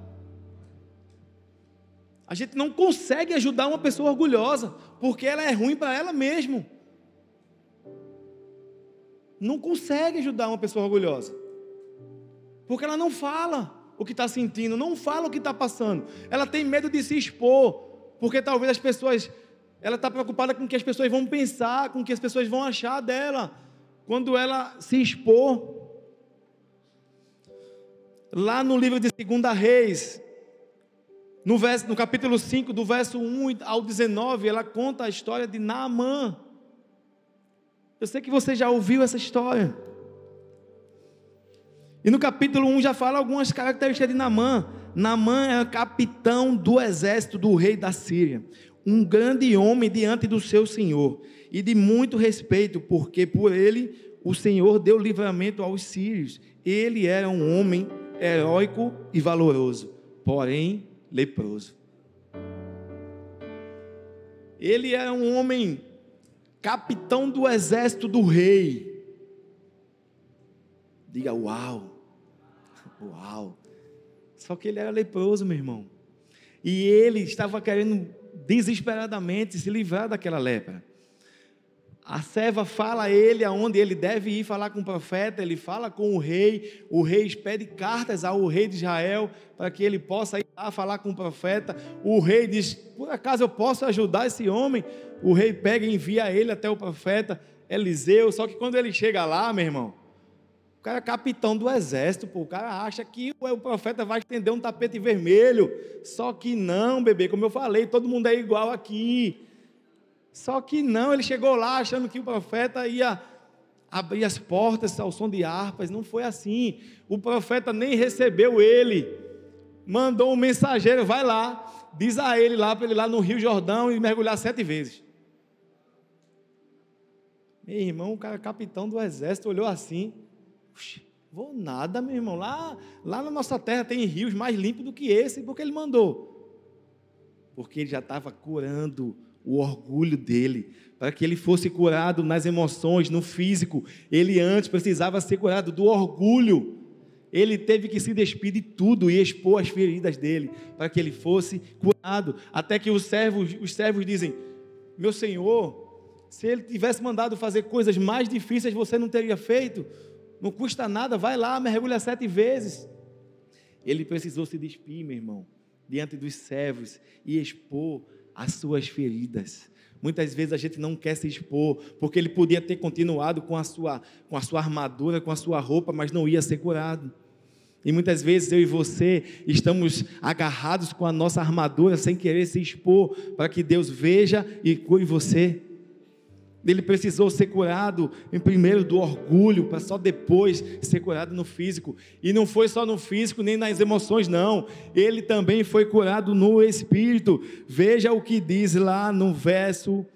A gente não consegue ajudar uma pessoa orgulhosa, porque ela é ruim para ela mesma não consegue ajudar uma pessoa orgulhosa. Porque ela não fala o que está sentindo, não fala o que está passando. Ela tem medo de se expor, porque talvez as pessoas. Ela está preocupada com o que as pessoas vão pensar, com o que as pessoas vão achar dela, quando ela se expor. Lá no livro de 2 Reis, no, verso, no capítulo 5, do verso 1 ao 19, ela conta a história de Naamã. Eu sei que você já ouviu essa história. E no capítulo 1 já fala algumas características de Namã. Namã é capitão do exército do rei da Síria, um grande homem diante do seu senhor, e de muito respeito, porque por ele o Senhor deu livramento aos sírios. Ele era um homem heróico e valoroso, porém leproso. Ele era um homem capitão do exército do rei. Diga uau, uau. Só que ele era leproso, meu irmão. E ele estava querendo desesperadamente se livrar daquela lepra. A serva fala a ele aonde ele deve ir falar com o profeta, ele fala com o rei, o rei pede cartas ao rei de Israel para que ele possa ir lá falar com o profeta. O rei diz: Por acaso eu posso ajudar esse homem? O rei pega e envia ele até o profeta Eliseu. Só que quando ele chega lá, meu irmão, o cara é capitão do exército, pô, o cara acha que o profeta vai estender um tapete vermelho. Só que não, bebê, como eu falei, todo mundo é igual aqui. Só que não, ele chegou lá achando que o profeta ia abrir as portas ao som de harpas. Não foi assim. O profeta nem recebeu ele. Mandou um mensageiro, vai lá, diz a ele lá para ele ir lá no Rio Jordão e mergulhar sete vezes. Meu irmão, o cara capitão do exército olhou assim. Vou nada, meu irmão. Lá, lá na nossa terra tem rios mais limpos do que esse, porque ele mandou. porque ele já estava curando o orgulho dele, para que ele fosse curado nas emoções, no físico. Ele antes precisava ser curado do orgulho. Ele teve que se despir de tudo e expor as feridas dele, para que ele fosse curado. Até que os servos, os servos dizem: Meu senhor, se ele tivesse mandado fazer coisas mais difíceis, você não teria feito. Não custa nada, vai lá, mergulha sete vezes. Ele precisou se despir, meu irmão, diante dos servos e expor as suas feridas. Muitas vezes a gente não quer se expor, porque ele podia ter continuado com a sua, com a sua armadura, com a sua roupa, mas não ia ser curado. E muitas vezes eu e você estamos agarrados com a nossa armadura sem querer se expor para que Deus veja e cure você. Ele precisou ser curado em primeiro do orgulho, para só depois ser curado no físico. E não foi só no físico, nem nas emoções, não. Ele também foi curado no espírito. Veja o que diz lá no verso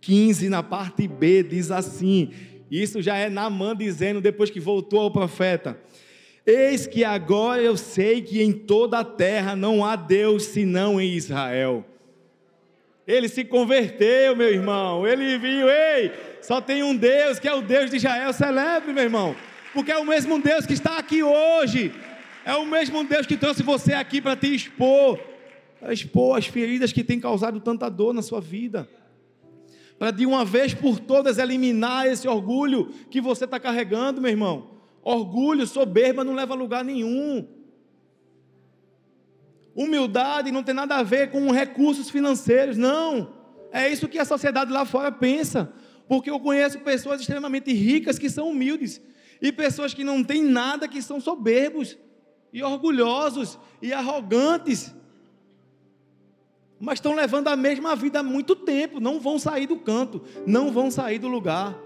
15, na parte B, diz assim. Isso já é Naamã dizendo, depois que voltou ao profeta. Eis que agora eu sei que em toda a terra não há Deus senão em Israel. Ele se converteu, meu irmão. Ele viu, ei, só tem um Deus, que é o Deus de Israel. Celebre, meu irmão. Porque é o mesmo Deus que está aqui hoje. É o mesmo Deus que trouxe você aqui para te expor. Para expor as feridas que têm causado tanta dor na sua vida. Para de uma vez por todas eliminar esse orgulho que você está carregando, meu irmão. Orgulho, soberba não leva a lugar nenhum. Humildade não tem nada a ver com recursos financeiros, não. É isso que a sociedade lá fora pensa. Porque eu conheço pessoas extremamente ricas que são humildes, e pessoas que não têm nada que são soberbos, e orgulhosos, e arrogantes. Mas estão levando a mesma vida há muito tempo, não vão sair do canto, não vão sair do lugar.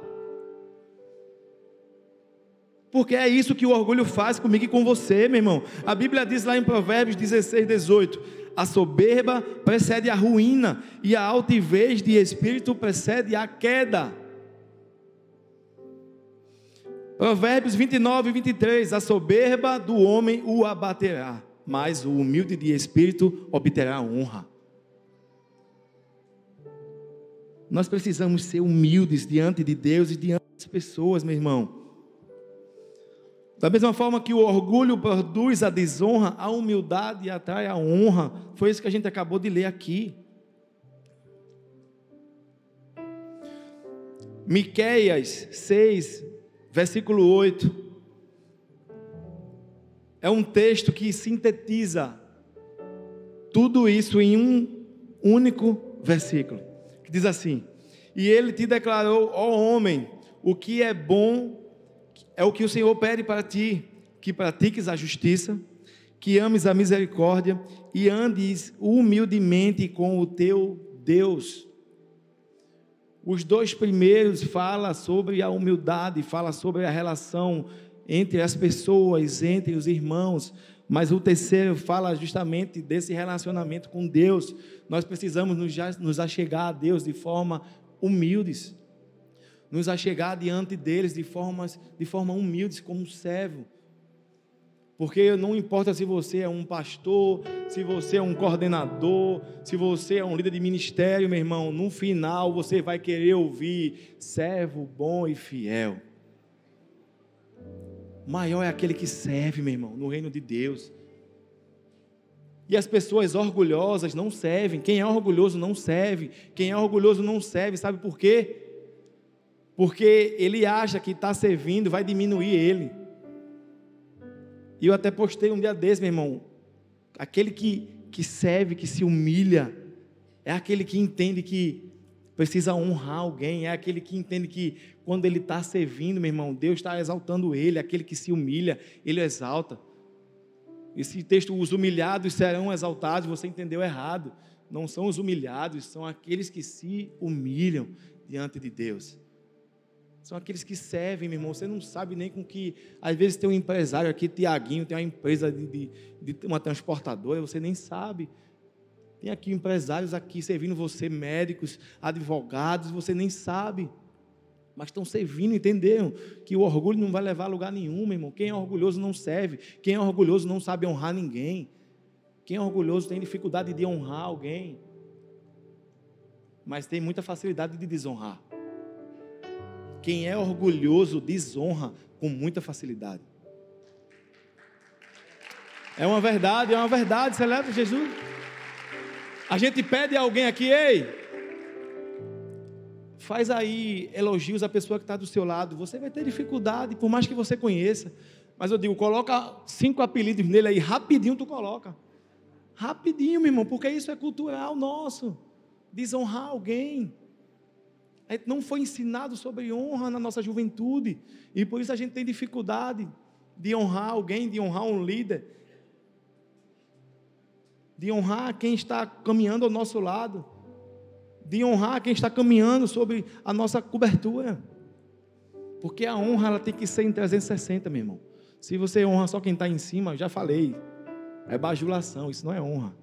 Porque é isso que o orgulho faz comigo e com você, meu irmão. A Bíblia diz lá em Provérbios 16, 18: A soberba precede a ruína, e a altivez de espírito precede a queda. Provérbios 29 e 23: A soberba do homem o abaterá, mas o humilde de espírito obterá honra. Nós precisamos ser humildes diante de Deus e diante das pessoas, meu irmão. Da mesma forma que o orgulho produz a desonra, a humildade atrai a honra. Foi isso que a gente acabou de ler aqui. Miqueias 6, versículo 8. É um texto que sintetiza tudo isso em um único versículo. Que diz assim: E ele te declarou, ó homem, o que é bom é o que o Senhor pede para ti, que pratiques a justiça, que ames a misericórdia e andes humildemente com o teu Deus. Os dois primeiros fala sobre a humildade, fala sobre a relação entre as pessoas, entre os irmãos, mas o terceiro fala justamente desse relacionamento com Deus. Nós precisamos nos achegar a Deus de forma humildes nos achegar diante deles de, formas, de forma humilde, como servo. Porque não importa se você é um pastor, se você é um coordenador, se você é um líder de ministério, meu irmão, no final você vai querer ouvir servo bom e fiel. Maior é aquele que serve, meu irmão, no reino de Deus. E as pessoas orgulhosas não servem. Quem é orgulhoso não serve. Quem é orgulhoso não serve. Sabe por quê? Porque ele acha que está servindo vai diminuir ele. E eu até postei um dia desse, meu irmão. Aquele que, que serve, que se humilha, é aquele que entende que precisa honrar alguém, é aquele que entende que quando ele está servindo, meu irmão, Deus está exaltando ele, é aquele que se humilha, ele exalta. Esse texto, os humilhados serão exaltados, você entendeu errado. Não são os humilhados, são aqueles que se humilham diante de Deus. São aqueles que servem, meu irmão. Você não sabe nem com que. Às vezes tem um empresário aqui, Tiaguinho, tem uma empresa de, de, de, uma transportadora, você nem sabe. Tem aqui empresários aqui servindo você, médicos, advogados, você nem sabe. Mas estão servindo, entenderam? Que o orgulho não vai levar a lugar nenhum, meu irmão. Quem é orgulhoso não serve. Quem é orgulhoso não sabe honrar ninguém. Quem é orgulhoso tem dificuldade de honrar alguém. mas tem muita facilidade de desonrar. Quem é orgulhoso desonra com muita facilidade. É uma verdade, é uma verdade, celebra Jesus. A gente pede a alguém aqui, ei, faz aí elogios à pessoa que está do seu lado. Você vai ter dificuldade, por mais que você conheça. Mas eu digo, coloca cinco apelidos nele aí, rapidinho tu coloca. Rapidinho, meu irmão, porque isso é cultural nosso. Desonrar alguém. Gente não foi ensinado sobre honra na nossa juventude. E por isso a gente tem dificuldade de honrar alguém, de honrar um líder. De honrar quem está caminhando ao nosso lado. De honrar quem está caminhando sobre a nossa cobertura. Porque a honra ela tem que ser em 360, meu irmão. Se você honra só quem está em cima, já falei, é bajulação, isso não é honra.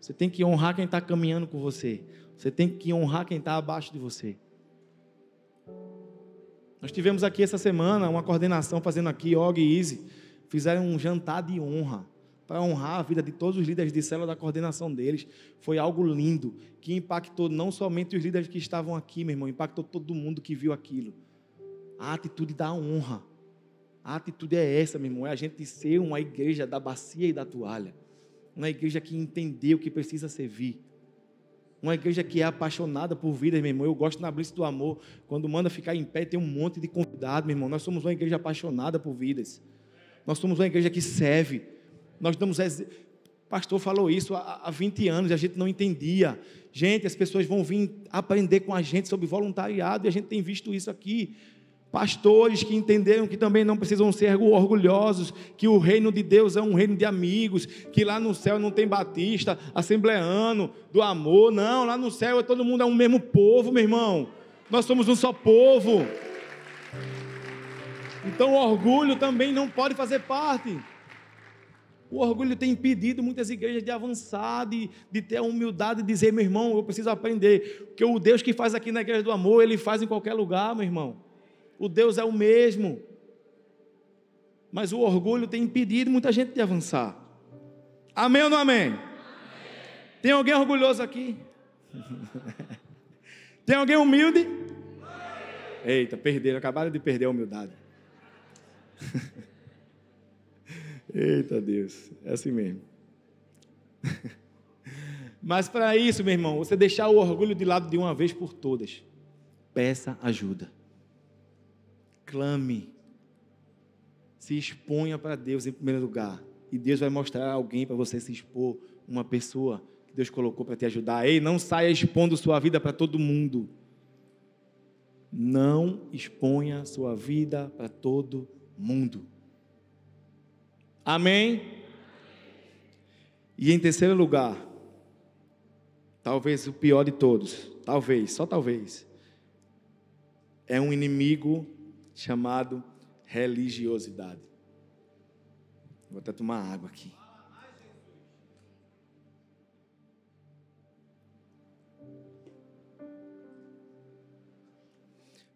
Você tem que honrar quem está caminhando com você. Você tem que honrar quem está abaixo de você. Nós tivemos aqui essa semana uma coordenação fazendo aqui, Og e Easy, fizeram um jantar de honra para honrar a vida de todos os líderes de célula da coordenação deles. Foi algo lindo, que impactou não somente os líderes que estavam aqui, meu irmão, impactou todo mundo que viu aquilo. A atitude da honra. A atitude é essa, meu irmão, é a gente ser uma igreja da bacia e da toalha. Uma igreja que entendeu que precisa servir. Uma igreja que é apaixonada por vidas, meu irmão. Eu gosto na Blitz do Amor. Quando manda ficar em pé, tem um monte de convidado, meu irmão. Nós somos uma igreja apaixonada por vidas. Nós somos uma igreja que serve. Nós damos. O pastor falou isso há 20 anos e a gente não entendia. Gente, as pessoas vão vir aprender com a gente sobre voluntariado e a gente tem visto isso aqui pastores que entenderam que também não precisam ser orgulhosos, que o reino de Deus é um reino de amigos, que lá no céu não tem batista, assembleano, do amor, não, lá no céu é todo mundo é um mesmo povo, meu irmão. Nós somos um só povo. Então o orgulho também não pode fazer parte. O orgulho tem impedido muitas igrejas de avançar, de, de ter a humildade de dizer, meu irmão, eu preciso aprender. Porque o Deus que faz aqui na igreja do amor, ele faz em qualquer lugar, meu irmão o Deus é o mesmo. Mas o orgulho tem impedido muita gente de avançar. Amém ou não amém? amém. Tem alguém orgulhoso aqui? tem alguém humilde? Eita, perderam, acabaram de perder a humildade. Eita Deus, é assim mesmo. Mas para isso, meu irmão, você deixar o orgulho de lado de uma vez por todas, peça ajuda clame, se exponha para Deus em primeiro lugar. E Deus vai mostrar alguém para você se expor, uma pessoa que Deus colocou para te ajudar. Ei, não saia expondo sua vida para todo mundo. Não exponha sua vida para todo mundo. Amém? E em terceiro lugar, talvez o pior de todos, talvez, só talvez, é um inimigo chamado religiosidade. Vou até tomar água aqui.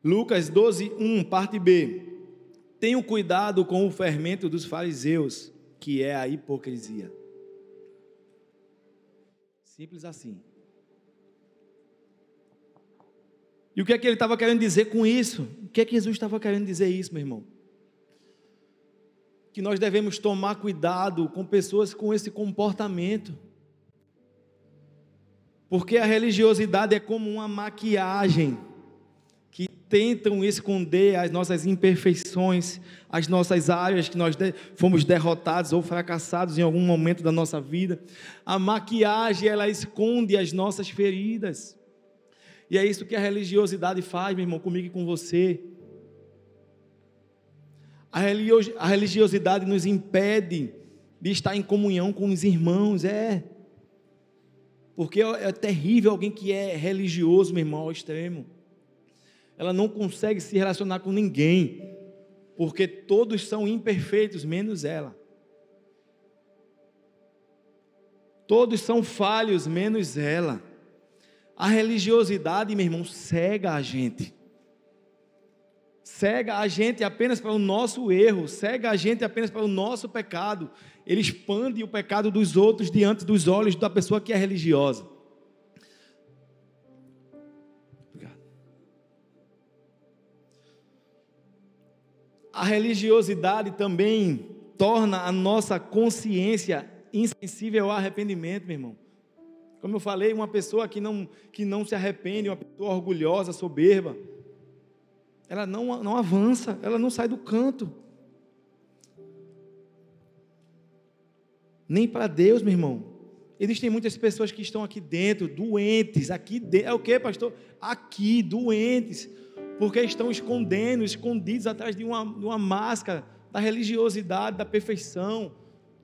Lucas 12, 1, parte B. Tenham cuidado com o fermento dos fariseus, que é a hipocrisia. Simples assim. E o que é que ele estava querendo dizer com isso? O que é que Jesus estava querendo dizer isso, meu irmão? Que nós devemos tomar cuidado com pessoas com esse comportamento. Porque a religiosidade é como uma maquiagem que tentam esconder as nossas imperfeições, as nossas áreas que nós fomos derrotados ou fracassados em algum momento da nossa vida. A maquiagem ela esconde as nossas feridas. E é isso que a religiosidade faz, meu irmão, comigo e com você. A religiosidade nos impede de estar em comunhão com os irmãos, é. Porque é terrível alguém que é religioso, meu irmão, ao extremo. Ela não consegue se relacionar com ninguém, porque todos são imperfeitos, menos ela. Todos são falhos, menos ela. A religiosidade, meu irmão, cega a gente. Cega a gente apenas para o nosso erro, cega a gente apenas para o nosso pecado. Ele expande o pecado dos outros diante dos olhos da pessoa que é religiosa. Obrigado. A religiosidade também torna a nossa consciência insensível ao arrependimento, meu irmão. Como eu falei, uma pessoa que não, que não se arrepende, uma pessoa orgulhosa, soberba, ela não, não avança, ela não sai do canto. Nem para Deus, meu irmão. Existem muitas pessoas que estão aqui dentro, doentes, aqui dentro. É o que, pastor? Aqui, doentes, porque estão escondendo, escondidos atrás de uma, de uma máscara da religiosidade, da perfeição.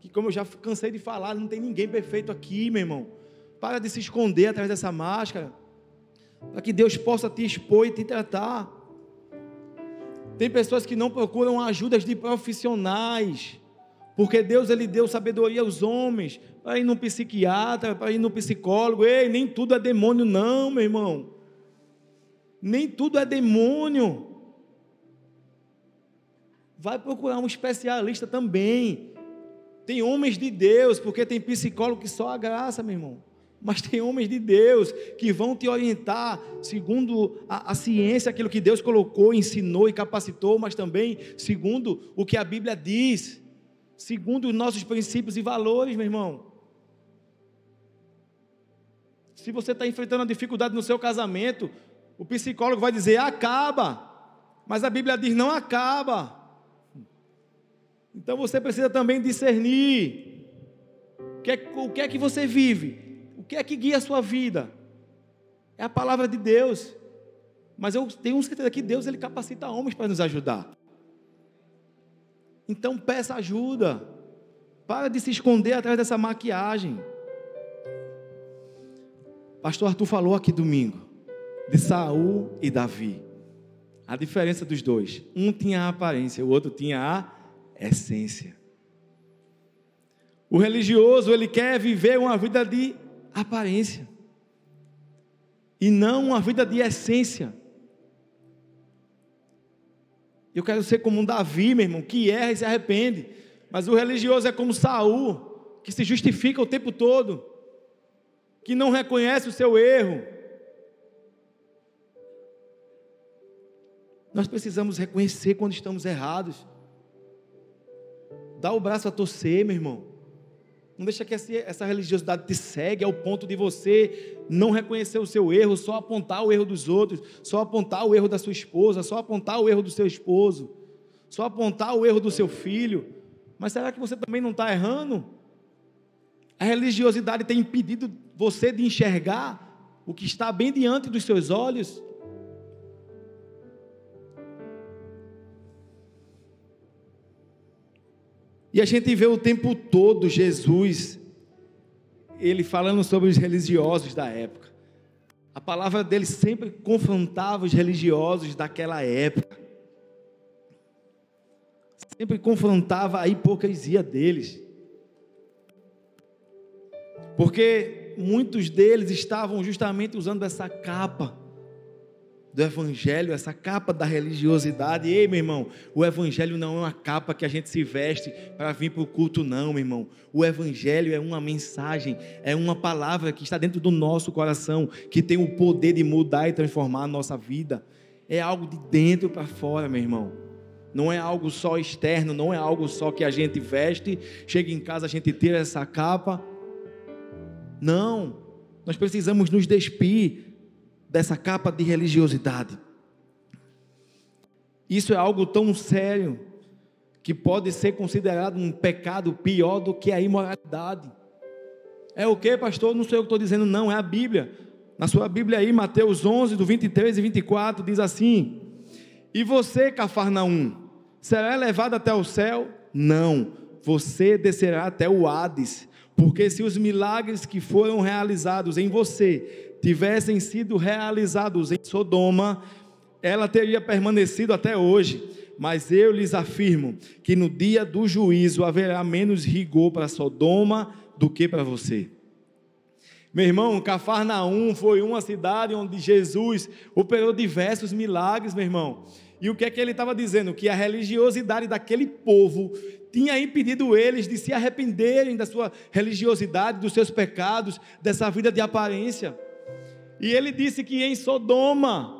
Que, como eu já cansei de falar, não tem ninguém perfeito aqui, meu irmão. Para de se esconder atrás dessa máscara, para que Deus possa te expor e te tratar. Tem pessoas que não procuram ajudas de profissionais porque Deus ele deu sabedoria aos homens para ir no psiquiatra, para ir no psicólogo. Ei, nem tudo é demônio, não, meu irmão. Nem tudo é demônio. Vai procurar um especialista também. Tem homens de Deus, porque tem psicólogo que só a graça, meu irmão. Mas tem homens de Deus que vão te orientar segundo a, a ciência, aquilo que Deus colocou, ensinou e capacitou, mas também segundo o que a Bíblia diz segundo os nossos princípios e valores, meu irmão. Se você está enfrentando uma dificuldade no seu casamento, o psicólogo vai dizer acaba, mas a Bíblia diz não acaba. Então você precisa também discernir o que, é, o que é que você vive, que é que guia a sua vida. É a palavra de Deus. Mas eu tenho certeza que Deus ele capacita homens para nos ajudar. Então peça ajuda. Para de se esconder atrás dessa maquiagem. Pastor Arthur falou aqui domingo de Saul e Davi. A diferença dos dois, um tinha a aparência, o outro tinha a essência. O religioso, ele quer viver uma vida de aparência e não uma vida de essência. Eu quero ser como um Davi, meu irmão, que erra e se arrepende. Mas o religioso é como Saul, que se justifica o tempo todo, que não reconhece o seu erro. Nós precisamos reconhecer quando estamos errados. Dá o braço a torcer, meu irmão. Não deixa que essa religiosidade te segue ao ponto de você não reconhecer o seu erro, só apontar o erro dos outros, só apontar o erro da sua esposa, só apontar o erro do seu esposo, só apontar o erro do seu filho. Mas será que você também não está errando? A religiosidade tem impedido você de enxergar o que está bem diante dos seus olhos? E a gente vê o tempo todo Jesus, ele falando sobre os religiosos da época. A palavra dele sempre confrontava os religiosos daquela época. Sempre confrontava a hipocrisia deles. Porque muitos deles estavam justamente usando essa capa do Evangelho, essa capa da religiosidade. Ei, meu irmão, o Evangelho não é uma capa que a gente se veste para vir para o culto, não, meu irmão. O Evangelho é uma mensagem, é uma palavra que está dentro do nosso coração, que tem o poder de mudar e transformar a nossa vida. É algo de dentro para fora, meu irmão. Não é algo só externo, não é algo só que a gente veste, chega em casa, a gente tira essa capa. Não, nós precisamos nos despir dessa capa de religiosidade. Isso é algo tão sério que pode ser considerado um pecado pior do que a imoralidade. É o que, pastor? Não sou eu que estou dizendo, não, é a Bíblia. Na sua Bíblia aí, Mateus 11, do 23 e 24, diz assim: E você, Cafarnaum, será levado até o céu? Não, você descerá até o Hades, porque se os milagres que foram realizados em você tivessem sido realizados em Sodoma, ela teria permanecido até hoje. Mas eu lhes afirmo que no dia do juízo haverá menos rigor para Sodoma do que para você. Meu irmão, Cafarnaum foi uma cidade onde Jesus operou diversos milagres, meu irmão. E o que é que ele estava dizendo? Que a religiosidade daquele povo tinha impedido eles de se arrependerem da sua religiosidade, dos seus pecados, dessa vida de aparência. E ele disse que em Sodoma,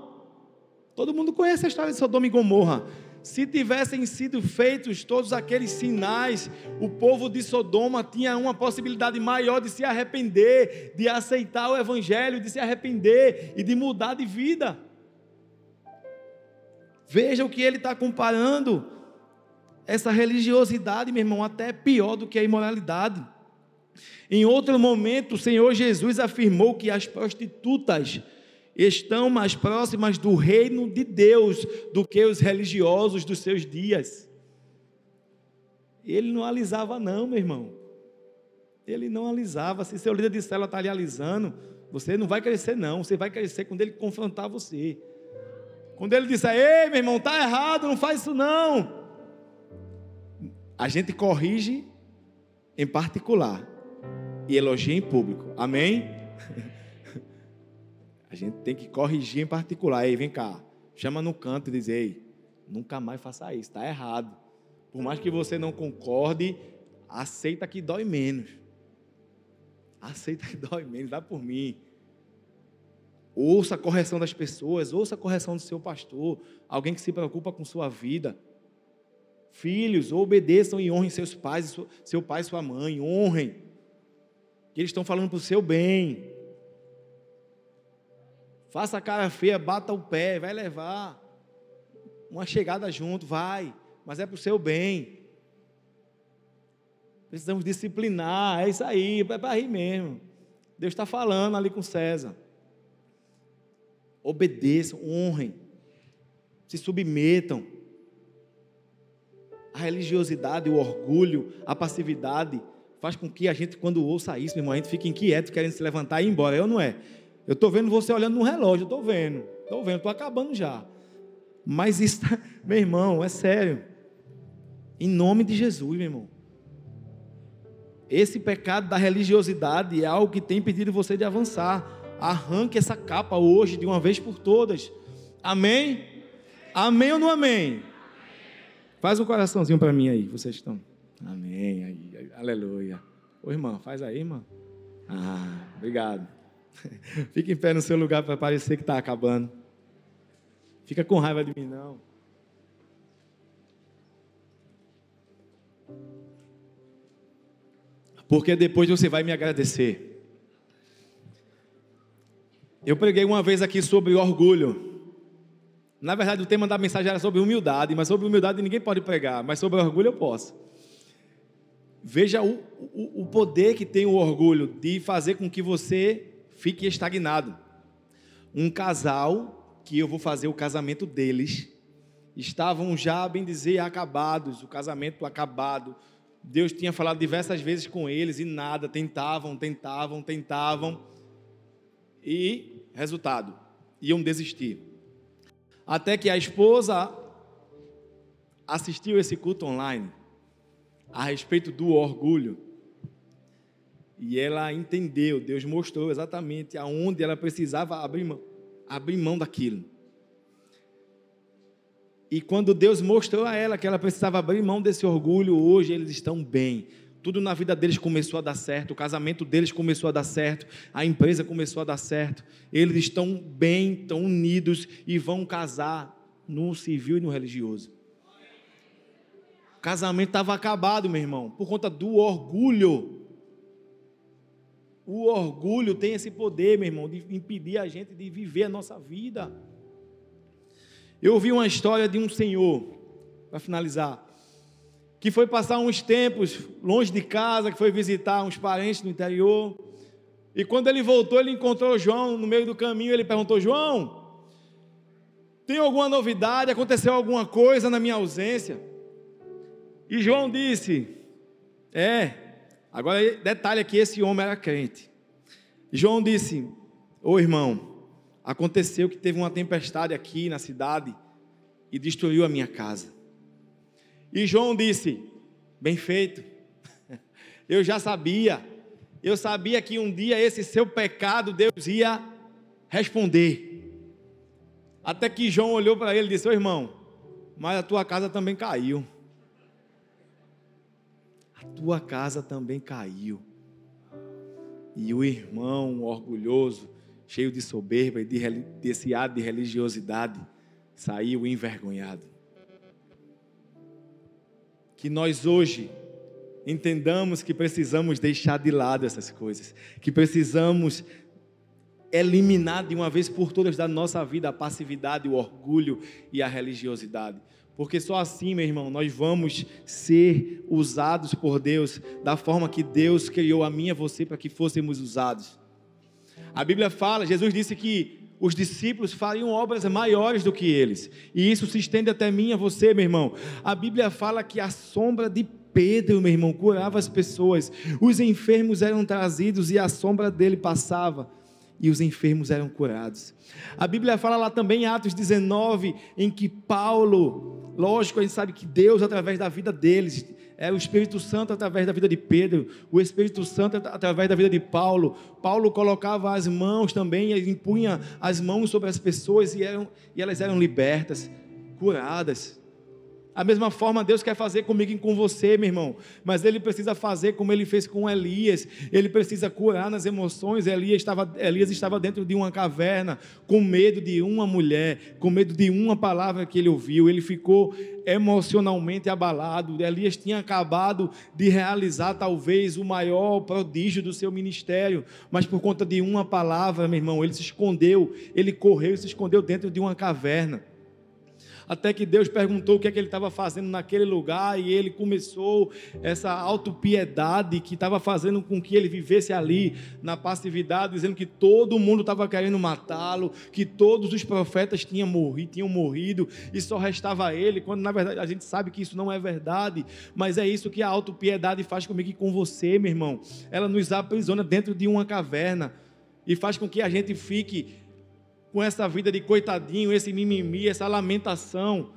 todo mundo conhece a história de Sodoma e Gomorra. se tivessem sido feitos todos aqueles sinais, o povo de Sodoma tinha uma possibilidade maior de se arrepender, de aceitar o Evangelho, de se arrepender e de mudar de vida. Veja o que ele está comparando. Essa religiosidade, meu irmão, até é pior do que a imoralidade. Em outro momento, o Senhor Jesus afirmou que as prostitutas estão mais próximas do reino de Deus do que os religiosos dos seus dias. Ele não alisava, não, meu irmão. Ele não alisava. Se seu líder de célula está ali alisando, você não vai crescer, não. Você vai crescer quando ele confrontar você. Quando ele disser, ei, meu irmão, está errado, não faz isso não. A gente corrige em particular e elogia em público. Amém? A gente tem que corrigir em particular. Ei, vem cá. Chama no canto e diz: Ei, nunca mais faça isso, está errado. Por mais que você não concorde, aceita que dói menos. Aceita que dói menos, dá por mim. Ouça a correção das pessoas, ouça a correção do seu pastor, alguém que se preocupa com sua vida. Filhos, obedeçam e honrem seus pais, seu pai e sua mãe, honrem. Que eles estão falando para o seu bem. Faça a cara feia, bata o pé, vai levar. Uma chegada junto, vai. Mas é para o seu bem. Precisamos disciplinar, é isso aí, é para rir mesmo. Deus está falando ali com César. Obedeçam, honrem, se submetam. A religiosidade, o orgulho, a passividade faz com que a gente, quando ouça isso, meu irmão, a gente fique inquieto, querendo se levantar e ir embora. Eu não é. Eu estou vendo você olhando no relógio, estou vendo, estou vendo, estou acabando já. Mas isso, tá, meu irmão, é sério. Em nome de Jesus, meu irmão. Esse pecado da religiosidade é algo que tem impedido você de avançar. Arranque essa capa hoje, de uma vez por todas. Amém? Amém ou não amém? Faz um coraçãozinho para mim aí, vocês estão. Amém. Aí, aleluia. Ô irmão, faz aí, irmão. Ah, obrigado. Fica em pé no seu lugar para parecer que está acabando. Fica com raiva de mim, não. Porque depois você vai me agradecer. Eu preguei uma vez aqui sobre orgulho. Na verdade, o tema da mensagem era sobre humildade, mas sobre humildade ninguém pode pregar, mas sobre orgulho eu posso. Veja o, o, o poder que tem o orgulho de fazer com que você fique estagnado. Um casal, que eu vou fazer o casamento deles, estavam já, bem dizer, acabados, o casamento acabado. Deus tinha falado diversas vezes com eles e nada, tentavam, tentavam, tentavam. E, resultado, iam desistir. Até que a esposa assistiu esse culto online a respeito do orgulho e ela entendeu, Deus mostrou exatamente aonde ela precisava abrir mão, abrir mão daquilo. E quando Deus mostrou a ela que ela precisava abrir mão desse orgulho, hoje eles estão bem. Tudo na vida deles começou a dar certo, o casamento deles começou a dar certo, a empresa começou a dar certo. Eles estão bem, estão unidos e vão casar no civil e no religioso. Casamento estava acabado, meu irmão, por conta do orgulho. O orgulho tem esse poder, meu irmão, de impedir a gente de viver a nossa vida. Eu ouvi uma história de um senhor, para finalizar, que foi passar uns tempos longe de casa, que foi visitar uns parentes no interior. E quando ele voltou, ele encontrou João no meio do caminho. Ele perguntou: João, tem alguma novidade? Aconteceu alguma coisa na minha ausência? E João disse: É, Agora, detalhe aqui: esse homem era crente. João disse: Ô irmão, aconteceu que teve uma tempestade aqui na cidade e destruiu a minha casa. E João disse: Bem feito, eu já sabia, eu sabia que um dia esse seu pecado Deus ia responder. Até que João olhou para ele e disse: Ô irmão, mas a tua casa também caiu tua casa também caiu. E o irmão orgulhoso, cheio de soberba e de, desse ar de religiosidade, saiu envergonhado. que nós hoje entendamos que precisamos deixar de lado essas coisas, que precisamos eliminar de uma vez por todas da nossa vida a passividade, o orgulho e a religiosidade. Porque só assim, meu irmão, nós vamos ser usados por Deus da forma que Deus criou a mim e a você para que fôssemos usados. A Bíblia fala, Jesus disse que os discípulos fariam obras maiores do que eles. E isso se estende até mim e a você, meu irmão. A Bíblia fala que a sombra de Pedro, meu irmão, curava as pessoas. Os enfermos eram trazidos e a sombra dele passava e os enfermos eram curados. A Bíblia fala lá também em Atos 19, em que Paulo, lógico, a gente sabe que Deus, através da vida deles, é o Espírito Santo através da vida de Pedro, o Espírito Santo através da vida de Paulo. Paulo colocava as mãos também, e impunha as mãos sobre as pessoas e, eram, e elas eram libertas, curadas. A mesma forma Deus quer fazer comigo e com você, meu irmão. Mas Ele precisa fazer como Ele fez com Elias. Ele precisa curar nas emoções. Elias estava, Elias estava dentro de uma caverna, com medo de uma mulher, com medo de uma palavra que ele ouviu. Ele ficou emocionalmente abalado. Elias tinha acabado de realizar talvez o maior prodígio do seu ministério, mas por conta de uma palavra, meu irmão, ele se escondeu. Ele correu e se escondeu dentro de uma caverna até que Deus perguntou o que é que ele estava fazendo naquele lugar e ele começou essa autopiedade que estava fazendo com que ele vivesse ali na passividade, dizendo que todo mundo estava querendo matá-lo, que todos os profetas tinham morrido, tinham morrido e só restava ele, quando na verdade a gente sabe que isso não é verdade, mas é isso que a autopiedade faz comigo e com você, meu irmão. Ela nos aprisiona dentro de uma caverna e faz com que a gente fique com essa vida de coitadinho, esse mimimi, essa lamentação.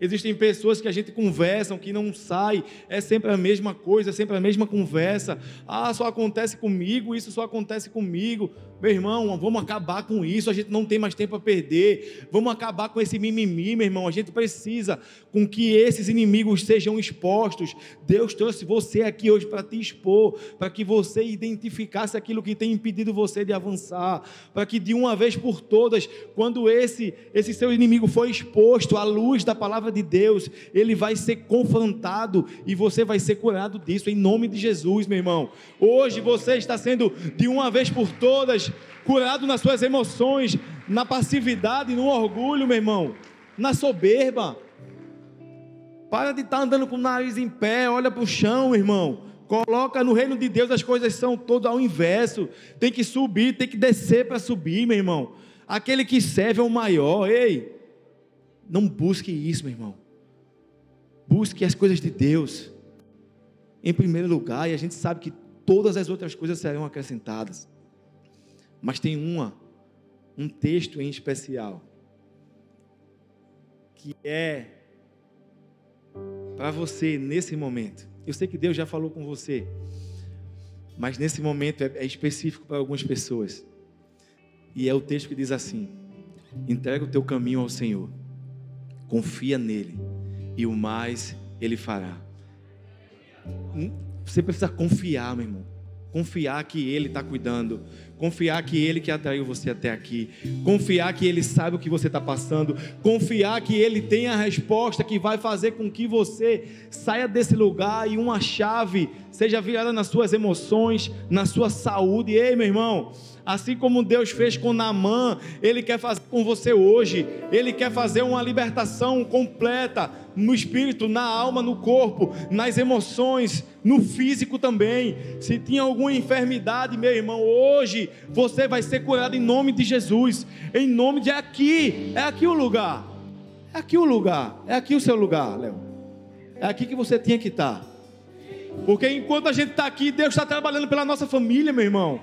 Existem pessoas que a gente conversa, que não sai, é sempre a mesma coisa, é sempre a mesma conversa. Ah, só acontece comigo, isso só acontece comigo. Meu irmão, vamos acabar com isso, a gente não tem mais tempo a perder. Vamos acabar com esse mimimi, meu irmão. A gente precisa com que esses inimigos sejam expostos. Deus trouxe você aqui hoje para te expor, para que você identificasse aquilo que tem impedido você de avançar, para que de uma vez por todas, quando esse esse seu inimigo for exposto à luz da palavra de Deus, ele vai ser confrontado e você vai ser curado disso em nome de Jesus, meu irmão. Hoje você está sendo de uma vez por todas curado nas suas emoções, na passividade, no orgulho, meu irmão, na soberba. Para de estar tá andando com o nariz em pé, olha para o chão, irmão. Coloca no reino de Deus as coisas são todas ao inverso. Tem que subir, tem que descer para subir, meu irmão. Aquele que serve é o maior. Ei, não busque isso, meu irmão. Busque as coisas de Deus em primeiro lugar, e a gente sabe que todas as outras coisas serão acrescentadas. Mas tem uma, um texto em especial, que é para você nesse momento. Eu sei que Deus já falou com você, mas nesse momento é, é específico para algumas pessoas. E é o texto que diz assim: entrega o teu caminho ao Senhor, confia nele, e o mais ele fará. Hum? Você precisa confiar, meu irmão confiar que Ele está cuidando, confiar que Ele que atraiu você até aqui, confiar que Ele sabe o que você está passando, confiar que Ele tem a resposta que vai fazer com que você saia desse lugar e uma chave seja virada nas suas emoções, na sua saúde. Ei, meu irmão, assim como Deus fez com Naamã, Ele quer fazer com você hoje, Ele quer fazer uma libertação completa no espírito, na alma, no corpo, nas emoções, no físico também. Se tinha alguma enfermidade, meu irmão, hoje você vai ser curado em nome de Jesus. Em nome de aqui, é aqui o lugar. É aqui o lugar, é aqui o seu lugar, Léo. É aqui que você tinha que estar. Porque enquanto a gente está aqui, Deus está trabalhando pela nossa família, meu irmão.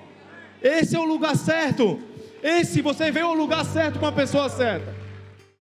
Esse é o lugar certo. Esse você veio ao lugar certo com a pessoa certa.